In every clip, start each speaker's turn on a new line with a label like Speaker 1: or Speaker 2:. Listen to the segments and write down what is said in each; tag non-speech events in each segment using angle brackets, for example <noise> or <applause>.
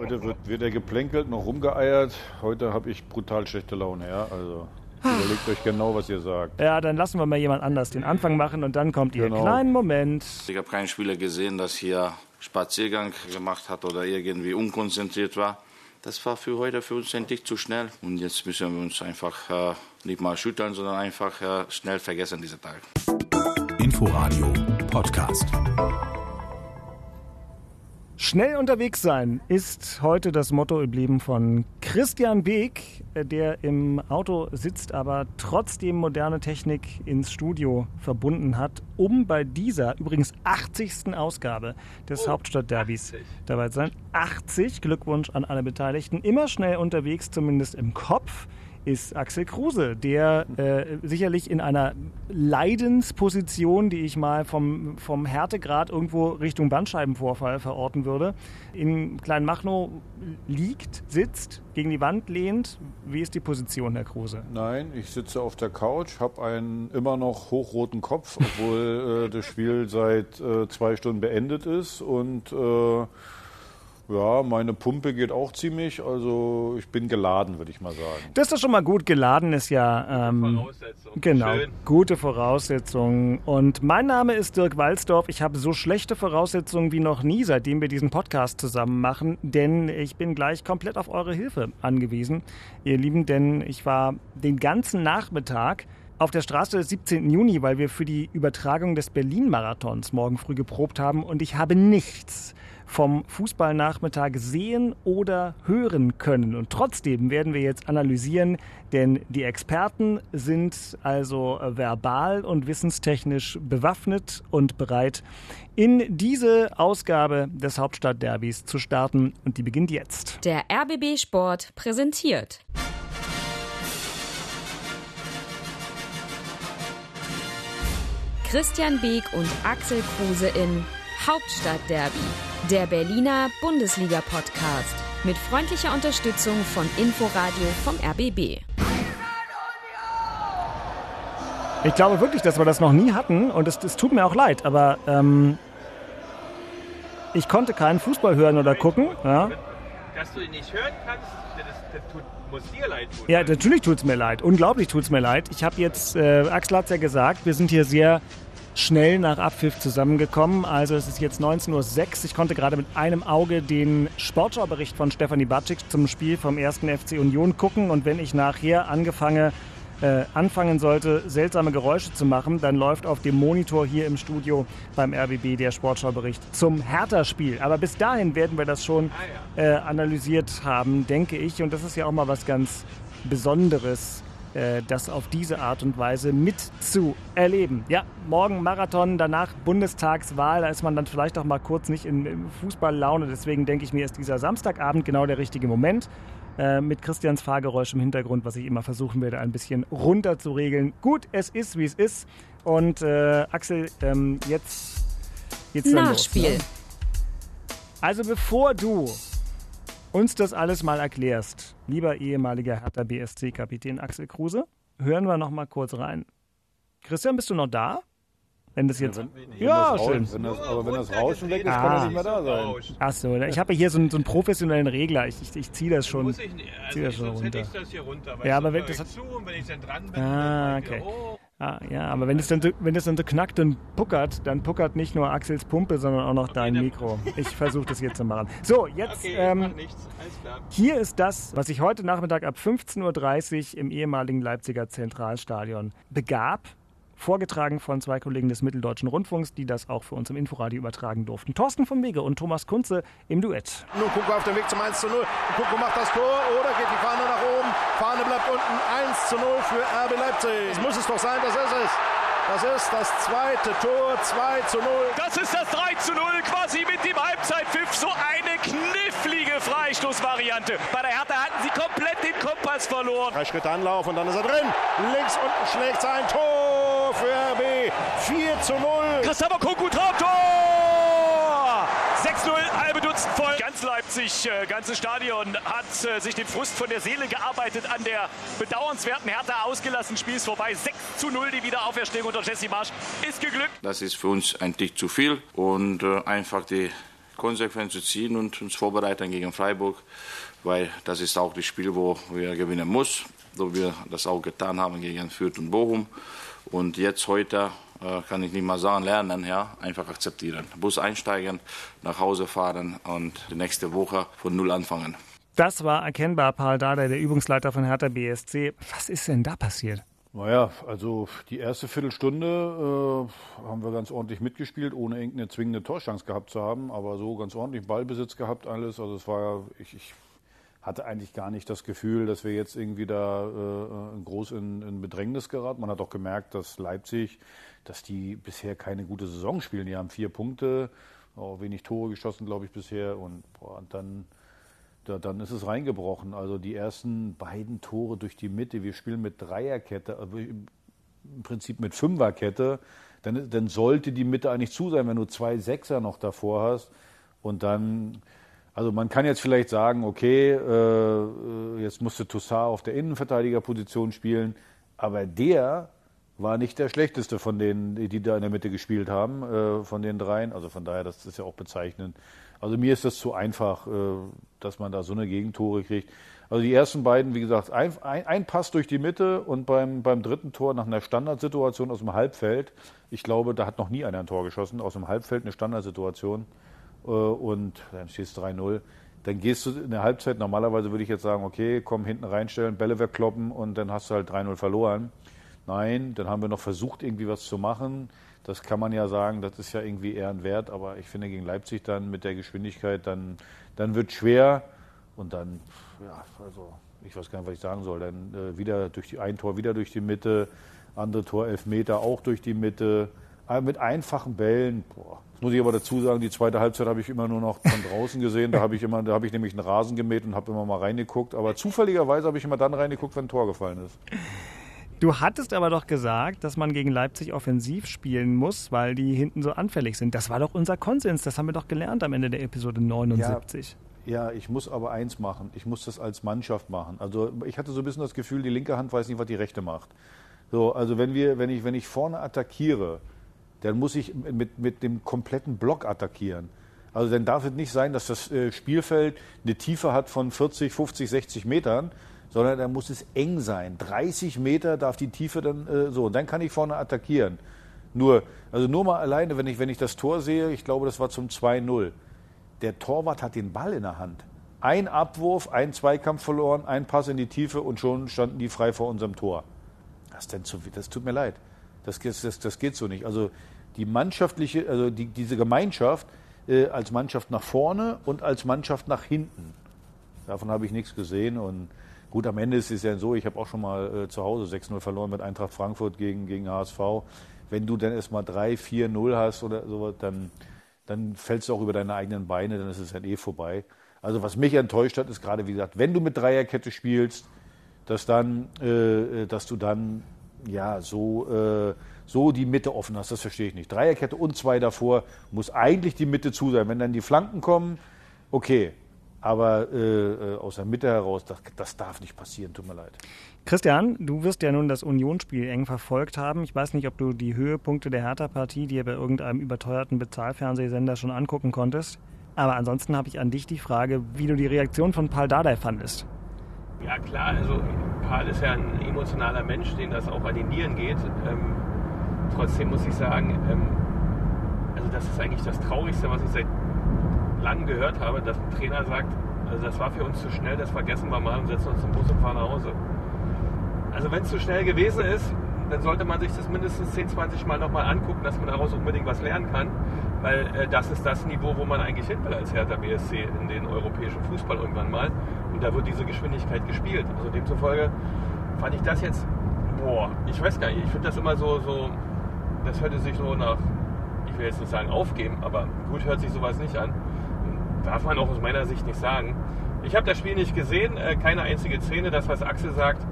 Speaker 1: Heute wird weder geplänkelt noch rumgeeiert. Heute habe ich brutal schlechte Laune, ja. Also überlegt euch genau, was ihr sagt.
Speaker 2: Ja, dann lassen wir mal jemand anders den Anfang machen und dann kommt ihr.
Speaker 1: Genau.
Speaker 2: Kleinen Moment.
Speaker 3: Ich habe keinen Spieler gesehen, dass hier Spaziergang gemacht hat oder irgendwie unkonzentriert war. Das war für heute für uns endlich zu schnell. Und jetzt müssen wir uns einfach äh, nicht mal schütteln, sondern einfach äh, schnell vergessen diese Tag.
Speaker 4: Inforadio Podcast.
Speaker 2: Schnell unterwegs sein ist heute das Motto im Leben von Christian Beek, äh, der im Auto sitzt, aber trotzdem moderne Technik ins Studio verbunden hat, um bei dieser übrigens 80. Ausgabe des Hauptstadtderbys dabei zu sein. 80, Glückwunsch an alle Beteiligten. Immer schnell unterwegs, zumindest im Kopf ist Axel Kruse, der äh, sicherlich in einer Leidensposition, die ich mal vom, vom Härtegrad irgendwo Richtung Bandscheibenvorfall verorten würde, in Kleinmachnow liegt, sitzt, gegen die Wand lehnt. Wie ist die Position, Herr Kruse?
Speaker 1: Nein, ich sitze auf der Couch, habe einen immer noch hochroten Kopf, obwohl äh, das Spiel seit äh, zwei Stunden beendet ist und äh, ja, meine Pumpe geht auch ziemlich, also ich bin geladen, würde ich mal sagen.
Speaker 2: Das ist doch schon mal gut. Geladen ist ja ähm,
Speaker 5: Voraussetzung.
Speaker 2: Genau,
Speaker 5: Schön.
Speaker 2: gute Voraussetzungen. Und mein Name ist Dirk Walzdorf. Ich habe so schlechte Voraussetzungen wie noch nie, seitdem wir diesen Podcast zusammen machen, denn ich bin gleich komplett auf eure Hilfe angewiesen, ihr Lieben, denn ich war den ganzen Nachmittag auf der Straße des 17. Juni, weil wir für die Übertragung des Berlin-Marathons morgen früh geprobt haben und ich habe nichts vom Fußballnachmittag sehen oder hören können. Und trotzdem werden wir jetzt analysieren, denn die Experten sind also verbal und wissenstechnisch bewaffnet und bereit, in diese Ausgabe des Hauptstadtderbys zu starten. Und die beginnt jetzt.
Speaker 6: Der RBB Sport präsentiert. Christian Beek und Axel Kruse in Hauptstadtderby, der Berliner Bundesliga-Podcast. Mit freundlicher Unterstützung von Inforadio vom RBB.
Speaker 2: Ich glaube wirklich, dass wir das noch nie hatten und es, es tut mir auch leid, aber ähm, ich konnte keinen Fußball hören oder gucken. Ja,
Speaker 5: Dass du ihn nicht hören kannst, das, das tut, muss dir leid tun.
Speaker 2: ja natürlich tut es mir leid. Unglaublich tut es mir leid. Ich habe jetzt, äh, Axel hat es ja gesagt, wir sind hier sehr schnell nach Abpfiff zusammengekommen. Also es ist jetzt 19.06 Uhr. Ich konnte gerade mit einem Auge den Sportschaubericht von Stefanie Bacic zum Spiel vom 1. FC Union gucken. Und wenn ich nachher angefangen, äh, anfangen sollte, seltsame Geräusche zu machen, dann läuft auf dem Monitor hier im Studio beim RBB der Sportschaubericht zum Hertha-Spiel. Aber bis dahin werden wir das schon äh, analysiert haben, denke ich. Und das ist ja auch mal was ganz Besonderes, äh, das auf diese Art und Weise mitzuerleben. Ja, morgen Marathon, danach Bundestagswahl, da ist man dann vielleicht auch mal kurz nicht in, in Fußballlaune. Deswegen denke ich mir, ist dieser Samstagabend genau der richtige Moment. Äh, mit Christians Fahrgeräusch im Hintergrund, was ich immer versuchen werde, ein bisschen runter zu regeln. Gut, es ist, wie es ist. Und äh, Axel, ähm, jetzt geht's dann
Speaker 6: Nachspiel.
Speaker 2: Los, ne? Also bevor du uns das alles mal erklärst, lieber ehemaliger Hertha BSC-Kapitän Axel Kruse, hören wir noch mal kurz rein. Christian, bist du noch da? Wenn das jetzt.
Speaker 1: Wenn, wenn
Speaker 2: Ja,
Speaker 1: das
Speaker 2: schön.
Speaker 1: Rauschen, wenn das, aber wenn das Rauschen weg ist, kann
Speaker 2: Ah.
Speaker 1: er nicht mehr da sein.
Speaker 2: Achso, ich habe hier so einen, so einen professionellen Regler. Ich, ich, ich ziehe das schon.
Speaker 5: Muss ich nicht.
Speaker 2: zieh
Speaker 5: Also
Speaker 2: das
Speaker 5: ich,
Speaker 2: schon runter.
Speaker 5: ich das hier runter.
Speaker 2: Ja, aber wenn das hat-
Speaker 5: zu und wenn ich dann dran bin,
Speaker 2: Ah, okay.
Speaker 5: oh,
Speaker 2: Ah, ja, aber wenn es dann, so- wenn es dann so knackt und puckert, dann puckert nicht nur Axels Pumpe, sondern auch noch dein
Speaker 5: dann-
Speaker 2: Mikro. <laughs> Ich versuche das jetzt zu machen. So, jetzt
Speaker 5: okay,
Speaker 2: ähm,
Speaker 5: macht nichts. Alles klar.
Speaker 2: Hier ist das, was sich heute Nachmittag ab 15.30 Uhr im ehemaligen Leipziger Zentralstadion begab. Vorgetragen von zwei Kollegen des Mitteldeutschen Rundfunks, die das auch für uns im Inforadio übertragen durften. Thorsten von Wege und Thomas Kunze im Duett.
Speaker 7: Nkunku auf dem Weg zum 1 zu 0. Nkunku macht das Tor oder geht die Fahne nach oben. Fahne bleibt unten 1 zu 0 für RB Leipzig. Das muss es doch sein, das ist es. Das ist das zweite Tor, 2 zu 0.
Speaker 8: Das ist das 3 zu 0 quasi mit dem Halbzeitpfiff. So eine knifflige Freistoßvariante. Bei der Hertha hatten sie komplett den Kompass verloren.
Speaker 7: Drei Schritte Anlauf und dann ist er drin. Links unten schlägt sein Tor für RB. 4 zu 0.
Speaker 8: Christopher Kunku Traumtor! 6-0, halbe Dutzend voll. Ganz Leipzig, äh, ganzes Stadion hat äh, sich den Frust von der Seele gearbeitet, an der bedauernswerten Hertha ausgelassen. Spiel ist vorbei. 6 zu 0, die Wiederauferstehung unter Jesse Marsch ist geglückt.
Speaker 3: Das ist für uns eigentlich zu viel und äh, einfach die konsequent zu ziehen und uns vorbereiten gegen Freiburg, weil das ist auch das Spiel, wo wir gewinnen muss, so wir das auch getan haben gegen Fürth und Bochum. Und jetzt heute äh, kann ich nicht mal sagen lernen, ja, einfach akzeptieren. Bus einsteigen, nach Hause fahren und die nächste Woche von Null anfangen.
Speaker 2: Das war erkennbar Paul Dada, der Übungsleiter von Hertha BSC. Was ist denn da passiert?
Speaker 1: Naja, also die erste Viertelstunde äh, haben wir ganz ordentlich mitgespielt, ohne irgendeine zwingende Torchance gehabt zu haben, aber so ganz ordentlich Ballbesitz gehabt alles. Also es war, ich, ich hatte eigentlich gar nicht das Gefühl, dass wir jetzt irgendwie da äh, groß in, in Bedrängnis geraten. Man hat auch gemerkt, dass Leipzig, dass die bisher keine gute Saison spielen. Die haben vier Punkte, auch wenig Tore geschossen, glaube ich, bisher. Und, boah, und dann da, dann ist es reingebrochen. Also die ersten beiden Tore durch die Mitte. Wir spielen mit Dreierkette, äh, im Prinzip mit Fünferkette. Dann, dann sollte die Mitte eigentlich zu sein, wenn du zwei Sechser noch davor hast. Und dann, also man kann jetzt vielleicht sagen, okay, äh, jetzt musste Toussaint auf der Innenverteidigerposition spielen, aber der war nicht der schlechteste von denen, die da in der Mitte gespielt haben, äh, von den dreien. Also von daher, das ist ja auch bezeichnend. Also mir ist das zu einfach, äh, dass man da so eine Gegentore kriegt. Also die ersten beiden, wie gesagt, ein, ein, ein, Pass durch die Mitte und beim, beim dritten Tor nach einer Standardsituation aus dem Halbfeld. Ich glaube, da hat noch nie einer ein Tor geschossen. Aus dem Halbfeld eine Standardsituation. Äh, und dann stehst du 3-0. Dann gehst du in der Halbzeit, normalerweise würde ich jetzt sagen, okay, komm hinten reinstellen, Bälle wegkloppen und dann hast du halt 3-0 verloren. Nein, dann haben wir noch versucht, irgendwie was zu machen. Das kann man ja sagen, das ist ja irgendwie eher ein Wert, aber ich finde gegen Leipzig dann mit der Geschwindigkeit, dann, dann wird schwer und dann, ja, also ich weiß gar nicht, was ich sagen soll. Dann äh, wieder durch die ein Tor wieder durch die Mitte, andere Tor elf Meter auch durch die Mitte, mit einfachen Bällen. Boah. Das muss ich aber dazu sagen, die zweite Halbzeit habe ich immer nur noch von draußen gesehen. Da habe ich immer, da habe ich nämlich einen Rasen gemäht und habe immer mal reingeguckt. Aber zufälligerweise habe ich immer dann reingeguckt, wenn ein Tor gefallen ist.
Speaker 2: Du hattest aber doch gesagt, dass man gegen Leipzig offensiv spielen muss, weil die hinten so anfällig sind. Das war doch unser Konsens, das haben wir doch gelernt am Ende der Episode 79.
Speaker 1: Ja, ja ich muss aber eins machen, ich muss das als Mannschaft machen. Also ich hatte so ein bisschen das Gefühl, die linke Hand weiß nicht, was die rechte macht. So, also wenn wir, wenn ich, wenn ich vorne attackiere, dann muss ich mit, mit dem kompletten Block attackieren. Also dann darf es nicht sein, dass das äh, Spielfeld eine Tiefe hat von 40, 50, 60 Metern, sondern da muss es eng sein. 30 Meter darf die Tiefe dann äh, so. Und dann kann ich vorne attackieren. Nur, also nur mal alleine, wenn ich, wenn ich das Tor sehe, ich glaube, das war zum 2-0. Der Torwart hat den Ball in der Hand. Ein Abwurf, ein Zweikampf verloren, ein Pass in die Tiefe und schon standen die frei vor unserem Tor. Das, denn zu, das tut mir leid. Das, das, das geht so nicht. Also die mannschaftliche, also die, diese Gemeinschaft äh, als Mannschaft nach vorne und als Mannschaft nach hinten. Davon habe ich nichts gesehen und Gut, am Ende ist es ja so, ich habe auch schon mal äh, zu Hause 6-0 verloren mit Eintracht Frankfurt gegen, gegen HSV. Wenn du dann erstmal 3-4-0 hast oder sowas, dann, dann fällst du auch über deine eigenen Beine, dann ist es halt eh vorbei. Also was mich enttäuscht hat, ist gerade, wie gesagt, wenn du mit Dreierkette spielst, dass dann, äh, dass du dann ja so, äh, so die Mitte offen hast, das verstehe ich nicht. Dreierkette und zwei davor muss eigentlich die Mitte zu sein. Wenn dann die Flanken kommen, okay, aber äh, äh, aus der Mitte heraus, das, das darf nicht passieren, tut mir leid.
Speaker 2: Christian, du wirst ja nun das Unionsspiel eng verfolgt haben. Ich weiß nicht, ob du die Höhepunkte der Hertha-Partie dir bei irgendeinem überteuerten Bezahlfernsehsender schon angucken konntest. Aber ansonsten habe ich an dich die Frage, wie du die Reaktion von Paul Dardai fandest.
Speaker 5: Ja klar, also Paul ist ja ein emotionaler Mensch, den das auch an die Nieren geht. Ähm, trotzdem muss ich sagen, ähm, also das ist eigentlich das Traurigste, was ich seit lang gehört habe, dass ein Trainer sagt, also das war für uns zu schnell, das vergessen wir mal und setzen uns im Bus und fahren nach Hause. Also wenn es zu schnell gewesen ist, dann sollte man sich das mindestens 10, 20 Mal nochmal angucken, dass man daraus unbedingt was lernen kann, weil äh, das ist das Niveau, wo man eigentlich hin will als Hertha BSC in den europäischen Fußball irgendwann mal. Da wird diese Geschwindigkeit gespielt. Also demzufolge fand ich das jetzt, boah, ich weiß gar nicht, ich finde das immer so, so, das hörte sich so nach, ich will jetzt nicht sagen aufgeben, aber gut hört sich sowas nicht an darf man auch aus meiner Sicht nicht sagen. Ich habe das Spiel nicht gesehen, äh, keine einzige Szene. Das, was Axel sagt,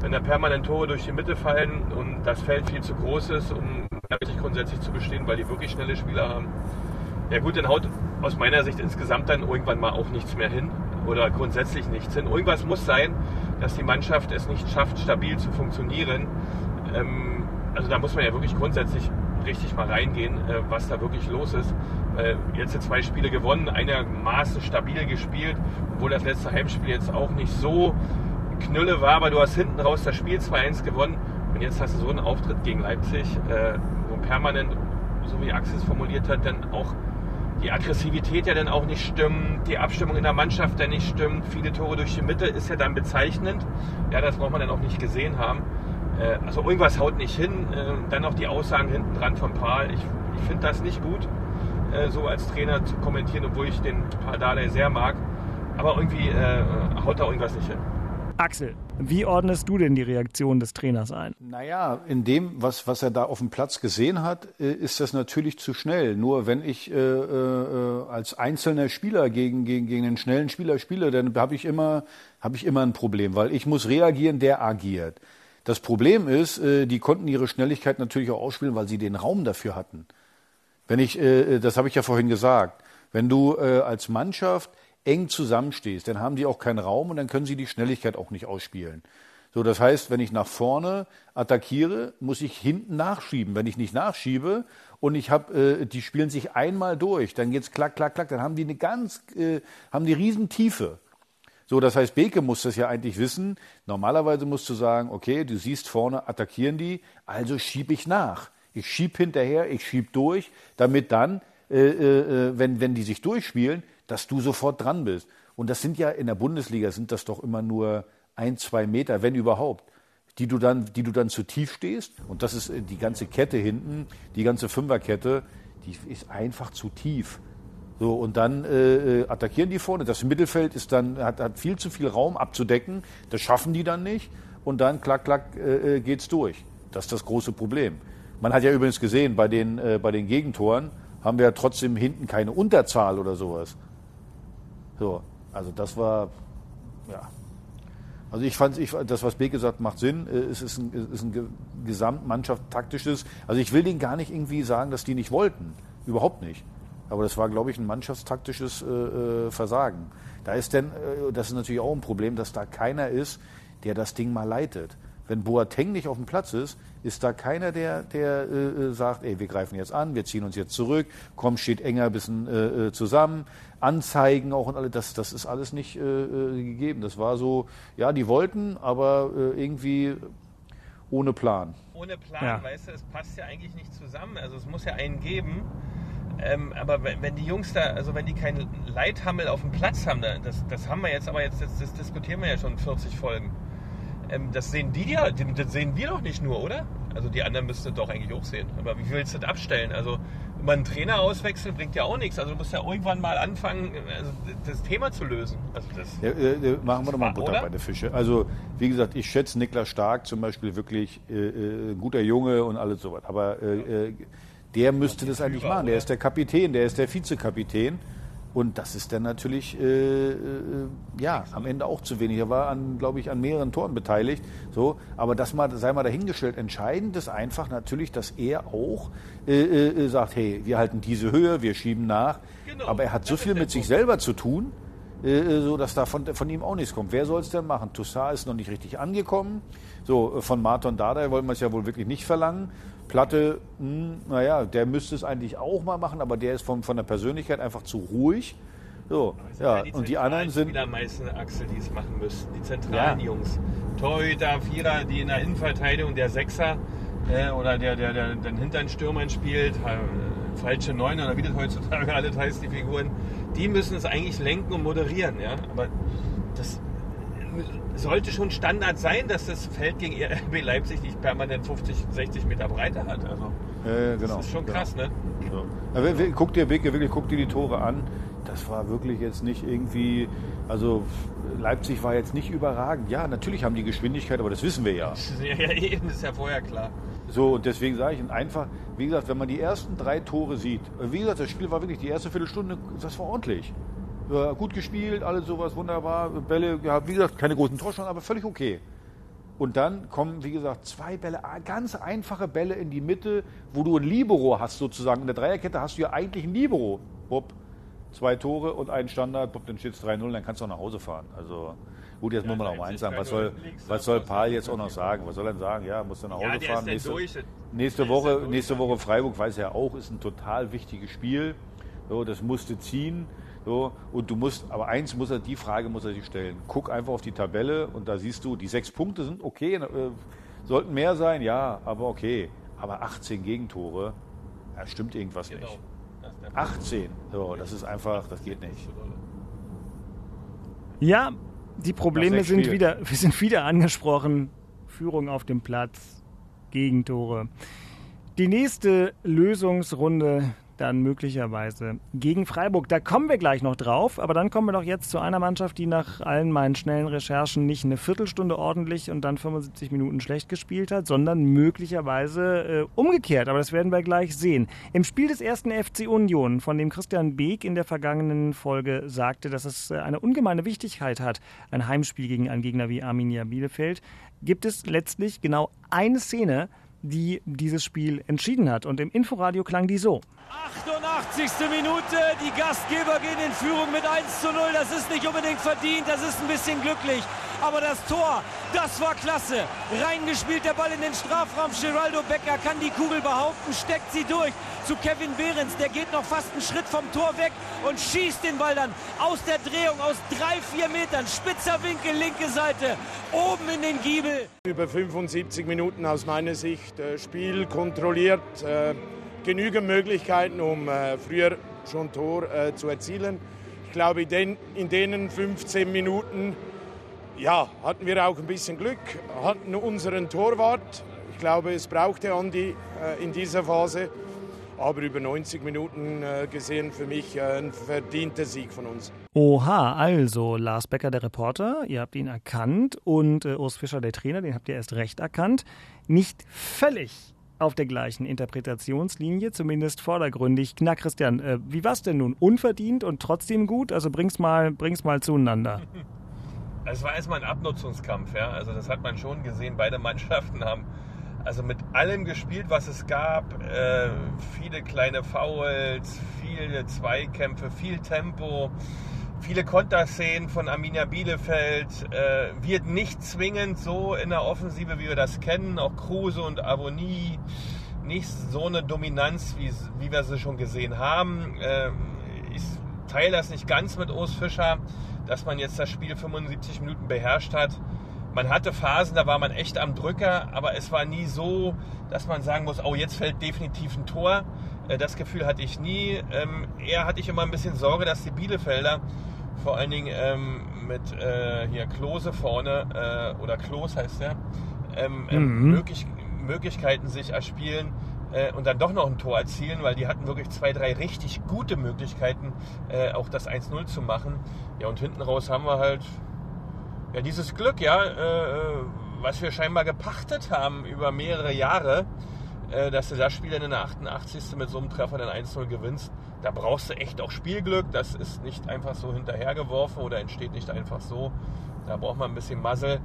Speaker 5: wenn da permanent Tore durch die Mitte fallen und das Feld viel zu groß ist, um wirklich grundsätzlich zu bestehen, weil die wirklich schnelle Spieler haben. Ja gut, dann haut aus meiner Sicht insgesamt dann irgendwann mal auch nichts mehr hin oder grundsätzlich nichts hin. Irgendwas muss sein, dass die Mannschaft es nicht schafft, stabil zu funktionieren. Ähm, also da muss man ja wirklich grundsätzlich richtig mal reingehen, äh, was da wirklich los ist. Äh, jetzt zwei Spiele gewonnen, einigermaßen stabil gespielt, obwohl das letzte Heimspiel jetzt auch nicht so Knülle war, aber du hast hinten raus das Spiel 2-1 gewonnen und jetzt hast du so einen Auftritt gegen Leipzig, äh, wo permanent, so wie Axel es formuliert hat, dann auch die Aggressivität ja dann auch nicht stimmt, die Abstimmung in der Mannschaft dann nicht stimmt, viele Tore durch die Mitte ist ja dann bezeichnend. Ja, das braucht man dann auch nicht gesehen haben. Äh, also irgendwas haut nicht hin. Äh, dann noch die Aussagen hinten dran von Paul. Ich, ich finde das nicht gut, äh, so als Trainer zu kommentieren, obwohl ich den Paul Dardai sehr mag. Aber irgendwie haut da irgendwas nicht hin.
Speaker 2: Axel, wie ordnest du denn die Reaktion des Trainers ein?
Speaker 1: Naja, in dem, was, was er da auf dem Platz gesehen hat, äh, ist das natürlich zu schnell. Nur wenn ich äh, äh, als einzelner Spieler gegen, gegen, gegen einen schnellen Spieler spiele, dann habe ich, immer, hab ich immer ein Problem, weil ich muss reagieren, der agiert. Das Problem ist, äh, die konnten ihre Schnelligkeit natürlich auch ausspielen, weil sie den Raum dafür hatten. Wenn ich, äh, das habe ich ja vorhin gesagt, wenn du als Mannschaft eng zusammenstehst, dann haben die auch keinen Raum und dann können sie die Schnelligkeit auch nicht ausspielen. So, das heißt, wenn ich nach vorne attackiere, muss ich hinten nachschieben. Wenn ich nicht nachschiebe und ich habe, äh, die spielen sich einmal durch, dann geht's klack, klack, klack, dann haben die eine ganz, äh, haben die Riesentiefe. So, das heißt, Beke muss das ja eigentlich wissen. Normalerweise musst du sagen, okay, du siehst vorne, attackieren die, also schiebe ich nach. Ich schieb hinterher, ich schieb durch, damit dann, äh, äh, äh wenn, wenn die sich durchspielen, dass du sofort dran bist. Und das sind ja in der Bundesliga sind das doch immer nur ein, zwei Meter, wenn überhaupt, die du dann, die du dann zu tief stehst. Und das ist äh, die ganze Kette hinten, die ganze Fünferkette, die ist einfach zu tief. So, und dann äh, äh, attackieren die vorne. Das Mittelfeld ist dann, hat, hat viel zu viel Raum abzudecken. Das schaffen die dann nicht. Und dann klack, klack äh, äh geht's durch. Das ist das große Problem. Man hat ja übrigens gesehen, bei den, äh, bei den Gegentoren haben wir ja trotzdem hinten keine Unterzahl oder sowas. So, also das war, ja. Also ich fand, ich, das, was Beck gesagt macht Sinn. Äh, es ist ein, ist ein Gesamtmannschaft taktisches. Also ich will denen gar nicht irgendwie sagen, dass die nicht wollten. Überhaupt nicht. Aber das war, glaube ich, ein mannschaftstaktisches äh, äh, Versagen. Da ist denn, äh, das ist natürlich auch ein Problem, dass da keiner ist, der das Ding mal leitet. Wenn Boateng nicht auf dem Platz ist, ist da keiner, der, der äh, äh, sagt, ey, wir greifen jetzt an, wir ziehen uns jetzt zurück, komm, steht enger ein bisschen äh, äh, zusammen, Anzeigen auch und alles, das, das ist alles nicht äh, äh, gegeben. Das war so, ja, die wollten, aber irgendwie ohne Plan.
Speaker 5: Ohne Plan, ja. weißt du, es passt ja eigentlich nicht zusammen. Also es muss ja einen geben. Ähm, aber wenn, wenn, die Jungs da, also wenn die keinen Leithammel auf dem Platz haben, das, das haben wir jetzt, aber jetzt das, das diskutieren wir ja schon 40 Folgen. Ähm, das sehen die ja, das sehen wir doch nicht nur, oder? Also die anderen müssten doch eigentlich auch sehen. Aber wie willst du das abstellen? Also immer einen Trainer auswechseln bringt ja auch nichts. Also du musst ja irgendwann mal anfangen, also das Thema zu lösen. Also das
Speaker 1: ja, äh, machen wir doch mal Butter oder? bei der Fische. Also wie gesagt, ich schätze Niklas Stark zum Beispiel wirklich äh, äh, guter Junge und alles sowas. Aber äh, äh der müsste das eigentlich machen. Der ist der Kapitän, der ist der Vizekapitän. Und das ist dann natürlich äh, äh, ja am Ende auch zu wenig. Er war an, glaube ich, an mehreren Toren beteiligt. So, aber das mal sei mal dahingestellt. Entscheidend ist einfach natürlich, dass er auch äh, äh, sagt, hey, wir halten diese Höhe, wir schieben nach. Genau, aber er hat so viel mit sich selber zu tun, äh, äh, so dass da von, von ihm auch nichts kommt. Wer soll es denn machen? Toussaint ist noch nicht richtig angekommen. So von Martin Dardai wollen wir es ja wohl wirklich nicht verlangen. Platte, mh, hm, naja, der müsste es eigentlich auch mal machen, aber der ist von, von der Persönlichkeit einfach zu ruhig. So, ja, die und die anderen sind.
Speaker 5: Die meisten Achse, die es machen müssen. Die zentralen ja. Jungs. Torhüter, Vierer, die in der Innenverteidigung, der Sechser äh, oder der, der, der den hinteren Stürmern spielt, äh, falsche Neuner oder wie das heutzutage alles heißt, die Figuren, die müssen es eigentlich lenken und moderieren. Ja? Aber das sollte schon Standard sein, dass das Feld gegen RB Leipzig nicht permanent 50, 60 Meter Breite hat. Also,
Speaker 1: äh, genau,
Speaker 5: das ist schon krass,
Speaker 1: genau. ne? So. Ja, guck dir wirklich, guck dir die Tore an. Das war wirklich jetzt nicht irgendwie, also Leipzig war jetzt nicht überragend. Ja, natürlich haben die Geschwindigkeit, aber das wissen wir ja.
Speaker 5: Ja, ja eben, ist ja vorher klar.
Speaker 1: So, und deswegen sage ich einfach, wie gesagt, wenn man die ersten drei Tore sieht, wie gesagt, das Spiel war wirklich die erste Viertelstunde, das war ordentlich gut gespielt, alles sowas wunderbar, Bälle gehabt, wie gesagt, keine großen Torchancen, aber völlig okay. Und dann kommen, wie gesagt, zwei Bälle, ganz einfache Bälle in die Mitte, wo du ein Libero hast sozusagen. In der Dreierkette hast du ja eigentlich ein Libero. Bob. zwei Tore und einen Standard, dann steht es 3-0, dann kannst du auch nach Hause fahren. Also gut, jetzt muss man auch mal eins sagen, was soll, was soll Paul jetzt auch noch sagen? Was soll er denn sagen? Ja, muss er nach Hause fahren. Nächste, nächste Woche, nächste Woche Freiburg, weiß er auch, ist ein total wichtiges Spiel. So, das musste ziehen. So, und du musst, aber eins muss er, die Frage muss er sich stellen. Guck einfach auf die Tabelle und da siehst du, die sechs Punkte sind okay, äh, sollten mehr sein, ja, aber okay. Aber 18 Gegentore, da stimmt irgendwas genau. nicht. 18, so, das ist einfach, das geht nicht.
Speaker 2: Ja, die Probleme sind wieder, <laughs> wir sind wieder angesprochen. Führung auf dem Platz, Gegentore. Die nächste Lösungsrunde dann möglicherweise gegen Freiburg. Da kommen wir gleich noch drauf, aber dann kommen wir doch jetzt zu einer Mannschaft, die nach allen meinen schnellen Recherchen nicht eine Viertelstunde ordentlich und dann 75 Minuten schlecht gespielt hat, sondern möglicherweise äh, umgekehrt. Aber das werden wir gleich sehen. Im Spiel des ersten FC Union, von dem Christian Beek in der vergangenen Folge sagte, dass es äh, eine ungemeine Wichtigkeit hat, ein Heimspiel gegen einen Gegner wie Arminia Bielefeld, gibt es letztlich genau eine Szene, die dieses Spiel entschieden hat. Und im Inforadio klang die so.
Speaker 9: 88. Minute, die Gastgeber gehen in Führung mit 1 zu 0. Das ist nicht unbedingt verdient, das ist ein bisschen glücklich. Aber das Tor, das war klasse. Reingespielt der Ball in den Strafraum. Geraldo Becker kann die Kugel behaupten, steckt sie durch zu Kevin Behrens. Der geht noch fast einen Schritt vom Tor weg und schießt den Ball dann aus der Drehung aus drei, vier Metern. Spitzer Winkel, linke Seite, oben in den Giebel.
Speaker 10: Über 75 Minuten aus meiner Sicht äh, Spiel kontrolliert. Äh, genügend Möglichkeiten, um äh, früher schon Tor zu erzielen. Ich glaube, in, den, in denen 15 Minuten ja, hatten wir auch ein bisschen Glück, hatten unseren Torwart. Ich glaube, es brauchte Andi äh, in dieser Phase. Aber über 90 Minuten äh, gesehen für mich äh, ein verdienter Sieg von uns.
Speaker 2: Oha, also Lars Becker, der Reporter, ihr habt ihn erkannt und äh, Urs Fischer, der Trainer, den habt ihr erst recht erkannt. Nicht völlig auf der gleichen Interpretationslinie, zumindest vordergründig. Na, Christian, äh, wie es denn nun? Unverdient und trotzdem gut? Also bring's mal, bring's mal zueinander. <laughs>
Speaker 5: Es war erstmal ein Abnutzungskampf, ja. Also das hat man schon gesehen. Beide Mannschaften haben also mit allem gespielt, was es gab. Äh, viele kleine Fouls, viele Zweikämpfe, viel Tempo viele Konterszenen von Arminia Bielefeld äh, wird nicht zwingend so in der Offensive, wie wir das kennen. Auch Kruse und Avonie nicht so eine Dominanz, wie, wie wir sie schon gesehen haben. Ähm, ich teile das nicht ganz mit Urs Fischer, dass man jetzt das Spiel 75 Minuten beherrscht hat. Man hatte Phasen, da war man echt am Drücker, aber es war nie so, dass man sagen muss, oh, jetzt fällt definitiv ein Tor. Äh, das Gefühl hatte ich nie. Ähm, eher hatte ich immer ein bisschen Sorge, dass die Bielefelder vor allen Dingen ähm, mit äh, hier Klose vorne, äh, oder Klos heißt der, ähm, mhm. möglich, Möglichkeiten sich erspielen äh, und dann doch noch ein Tor erzielen, weil die hatten wirklich zwei, drei richtig gute Möglichkeiten, äh, auch das 1-0 zu machen. Ja, und hinten raus haben wir halt ja, dieses Glück, ja, äh, was wir scheinbar gepachtet haben über mehrere Jahre, äh, dass du das Spiel dann in der 88. mit so einem Treffer dann 1-0 gewinnst da brauchst du echt auch Spielglück. Das ist nicht einfach so hinterhergeworfen oder entsteht nicht einfach so. Da braucht man ein bisschen Muzzle.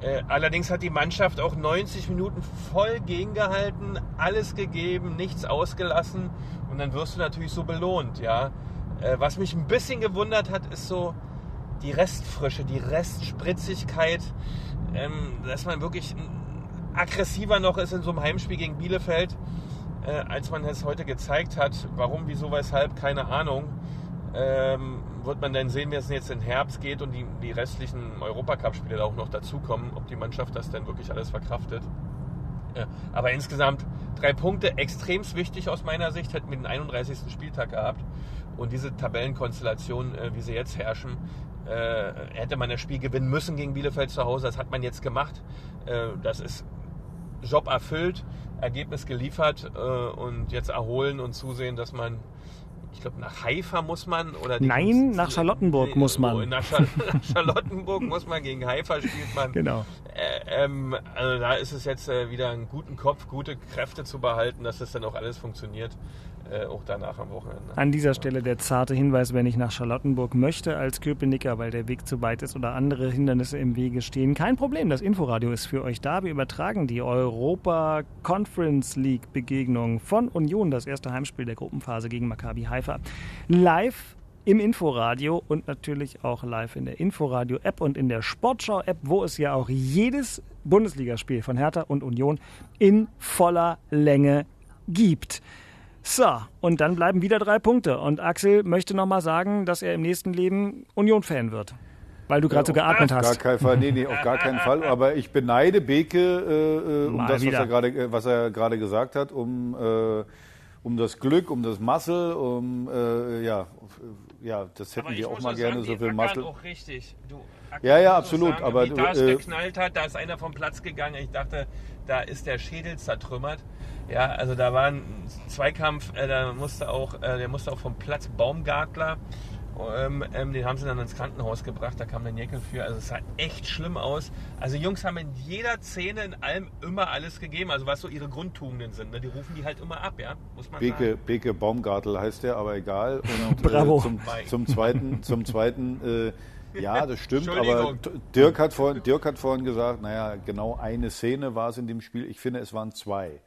Speaker 5: Äh, allerdings hat die Mannschaft auch 90 Minuten voll gegengehalten, alles gegeben, nichts ausgelassen und dann wirst du natürlich so belohnt, ja. Äh, was mich ein bisschen gewundert hat, ist so die Restfrische, die Restspritzigkeit, ähm, dass man wirklich aggressiver noch ist in so einem Heimspiel gegen Bielefeld äh, als man es heute gezeigt hat. Warum, wieso, weshalb, keine Ahnung. Ähm, wird man dann sehen, wie es jetzt in Herbst geht und die, die restlichen Europacup-Spiele auch noch dazukommen, ob die Mannschaft das denn wirklich alles verkraftet. Ja, aber insgesamt drei Punkte, extremst wichtig aus meiner Sicht, hätten wir den 31. Spieltag gehabt. Und diese Tabellenkonstellation, äh, wie sie jetzt herrschen, äh, hätte man das Spiel gewinnen müssen gegen Bielefeld zu Hause. Das hat man jetzt gemacht. Äh, das ist Job erfüllt. Ergebnis geliefert und jetzt erholen und zusehen, dass man ich glaube, nach Haifa muss man oder
Speaker 2: Nein, nach Charlottenburg die, muss man.
Speaker 5: Nach, Char <laughs> nach Charlottenburg muss man gegen Haifa spielt man.
Speaker 2: Genau.
Speaker 5: Äh, ähm, also da ist es jetzt äh, wieder einen guten Kopf, gute Kräfte zu behalten, dass das dann auch alles funktioniert äh, auch danach am Wochenende.
Speaker 2: An dieser Stelle der zarte Hinweis, wenn ich nach Charlottenburg möchte als Köpenicker, weil der Weg zu weit ist oder andere Hindernisse im Wege stehen, kein Problem. Das Inforadio ist für euch da. Wir übertragen die Europa Conference League Begegnung von Union, das erste Heimspiel der Gruppenphase gegen Maccabi Haifa, live im Inforadio und natürlich auch live in der Inforadio-App und in der Sportschau-App, wo es ja auch jedes Bundesligaspiel von Hertha und Union in voller Länge gibt. So, und dann bleiben wieder drei Punkte. Und Axel möchte nochmal sagen, dass er im nächsten Leben Union-Fan wird. Weil du gerade so geatmet
Speaker 1: auf
Speaker 2: hast.
Speaker 1: Gar keinen Fall, nee, nee, auf gar keinen Fall. Aber ich beneide Beke äh, äh, um
Speaker 2: Mal
Speaker 1: das, was
Speaker 2: wieder.
Speaker 1: er gerade, äh, was er gerade gesagt hat, um, äh, um das Glück, um das Muscle, um äh, ja, äh, ja, das hätten wir auch mal gerne
Speaker 5: sagen,
Speaker 1: so
Speaker 5: die
Speaker 1: viel Muscle.
Speaker 5: auch richtig. Du,
Speaker 1: Ja, ja, absolut,
Speaker 5: Sagen,
Speaker 1: aber
Speaker 5: wie
Speaker 1: du,
Speaker 5: da es
Speaker 1: äh,
Speaker 5: geknallt hat, da ist einer vom Platz gegangen. Ich dachte, da ist der Schädel zertrümmert. Ja, also da war ein Zweikampf, äh, da musste auch, äh, der musste auch vom Platz Baumgartler. Ähm, ähm, den haben sie dann ins Krankenhaus gebracht, da kam der Jäckel für. Also es sah echt schlimm aus. Also Jungs haben in jeder Szene, in allem immer alles gegeben. Also was so ihre Grundtugenden sind. Ne? Die rufen die halt immer ab, ja, muss man
Speaker 1: Beke,
Speaker 5: sagen.
Speaker 1: Beke Baumgartel heißt der, aber egal. Und,
Speaker 2: Bravo.
Speaker 1: Äh, zum, zum zweiten, zum zweiten äh, ja, das stimmt, aber Dirk hat, vorhin, Dirk hat vorhin gesagt, naja, genau eine Szene war es in dem Spiel. Ich finde, es waren zwei.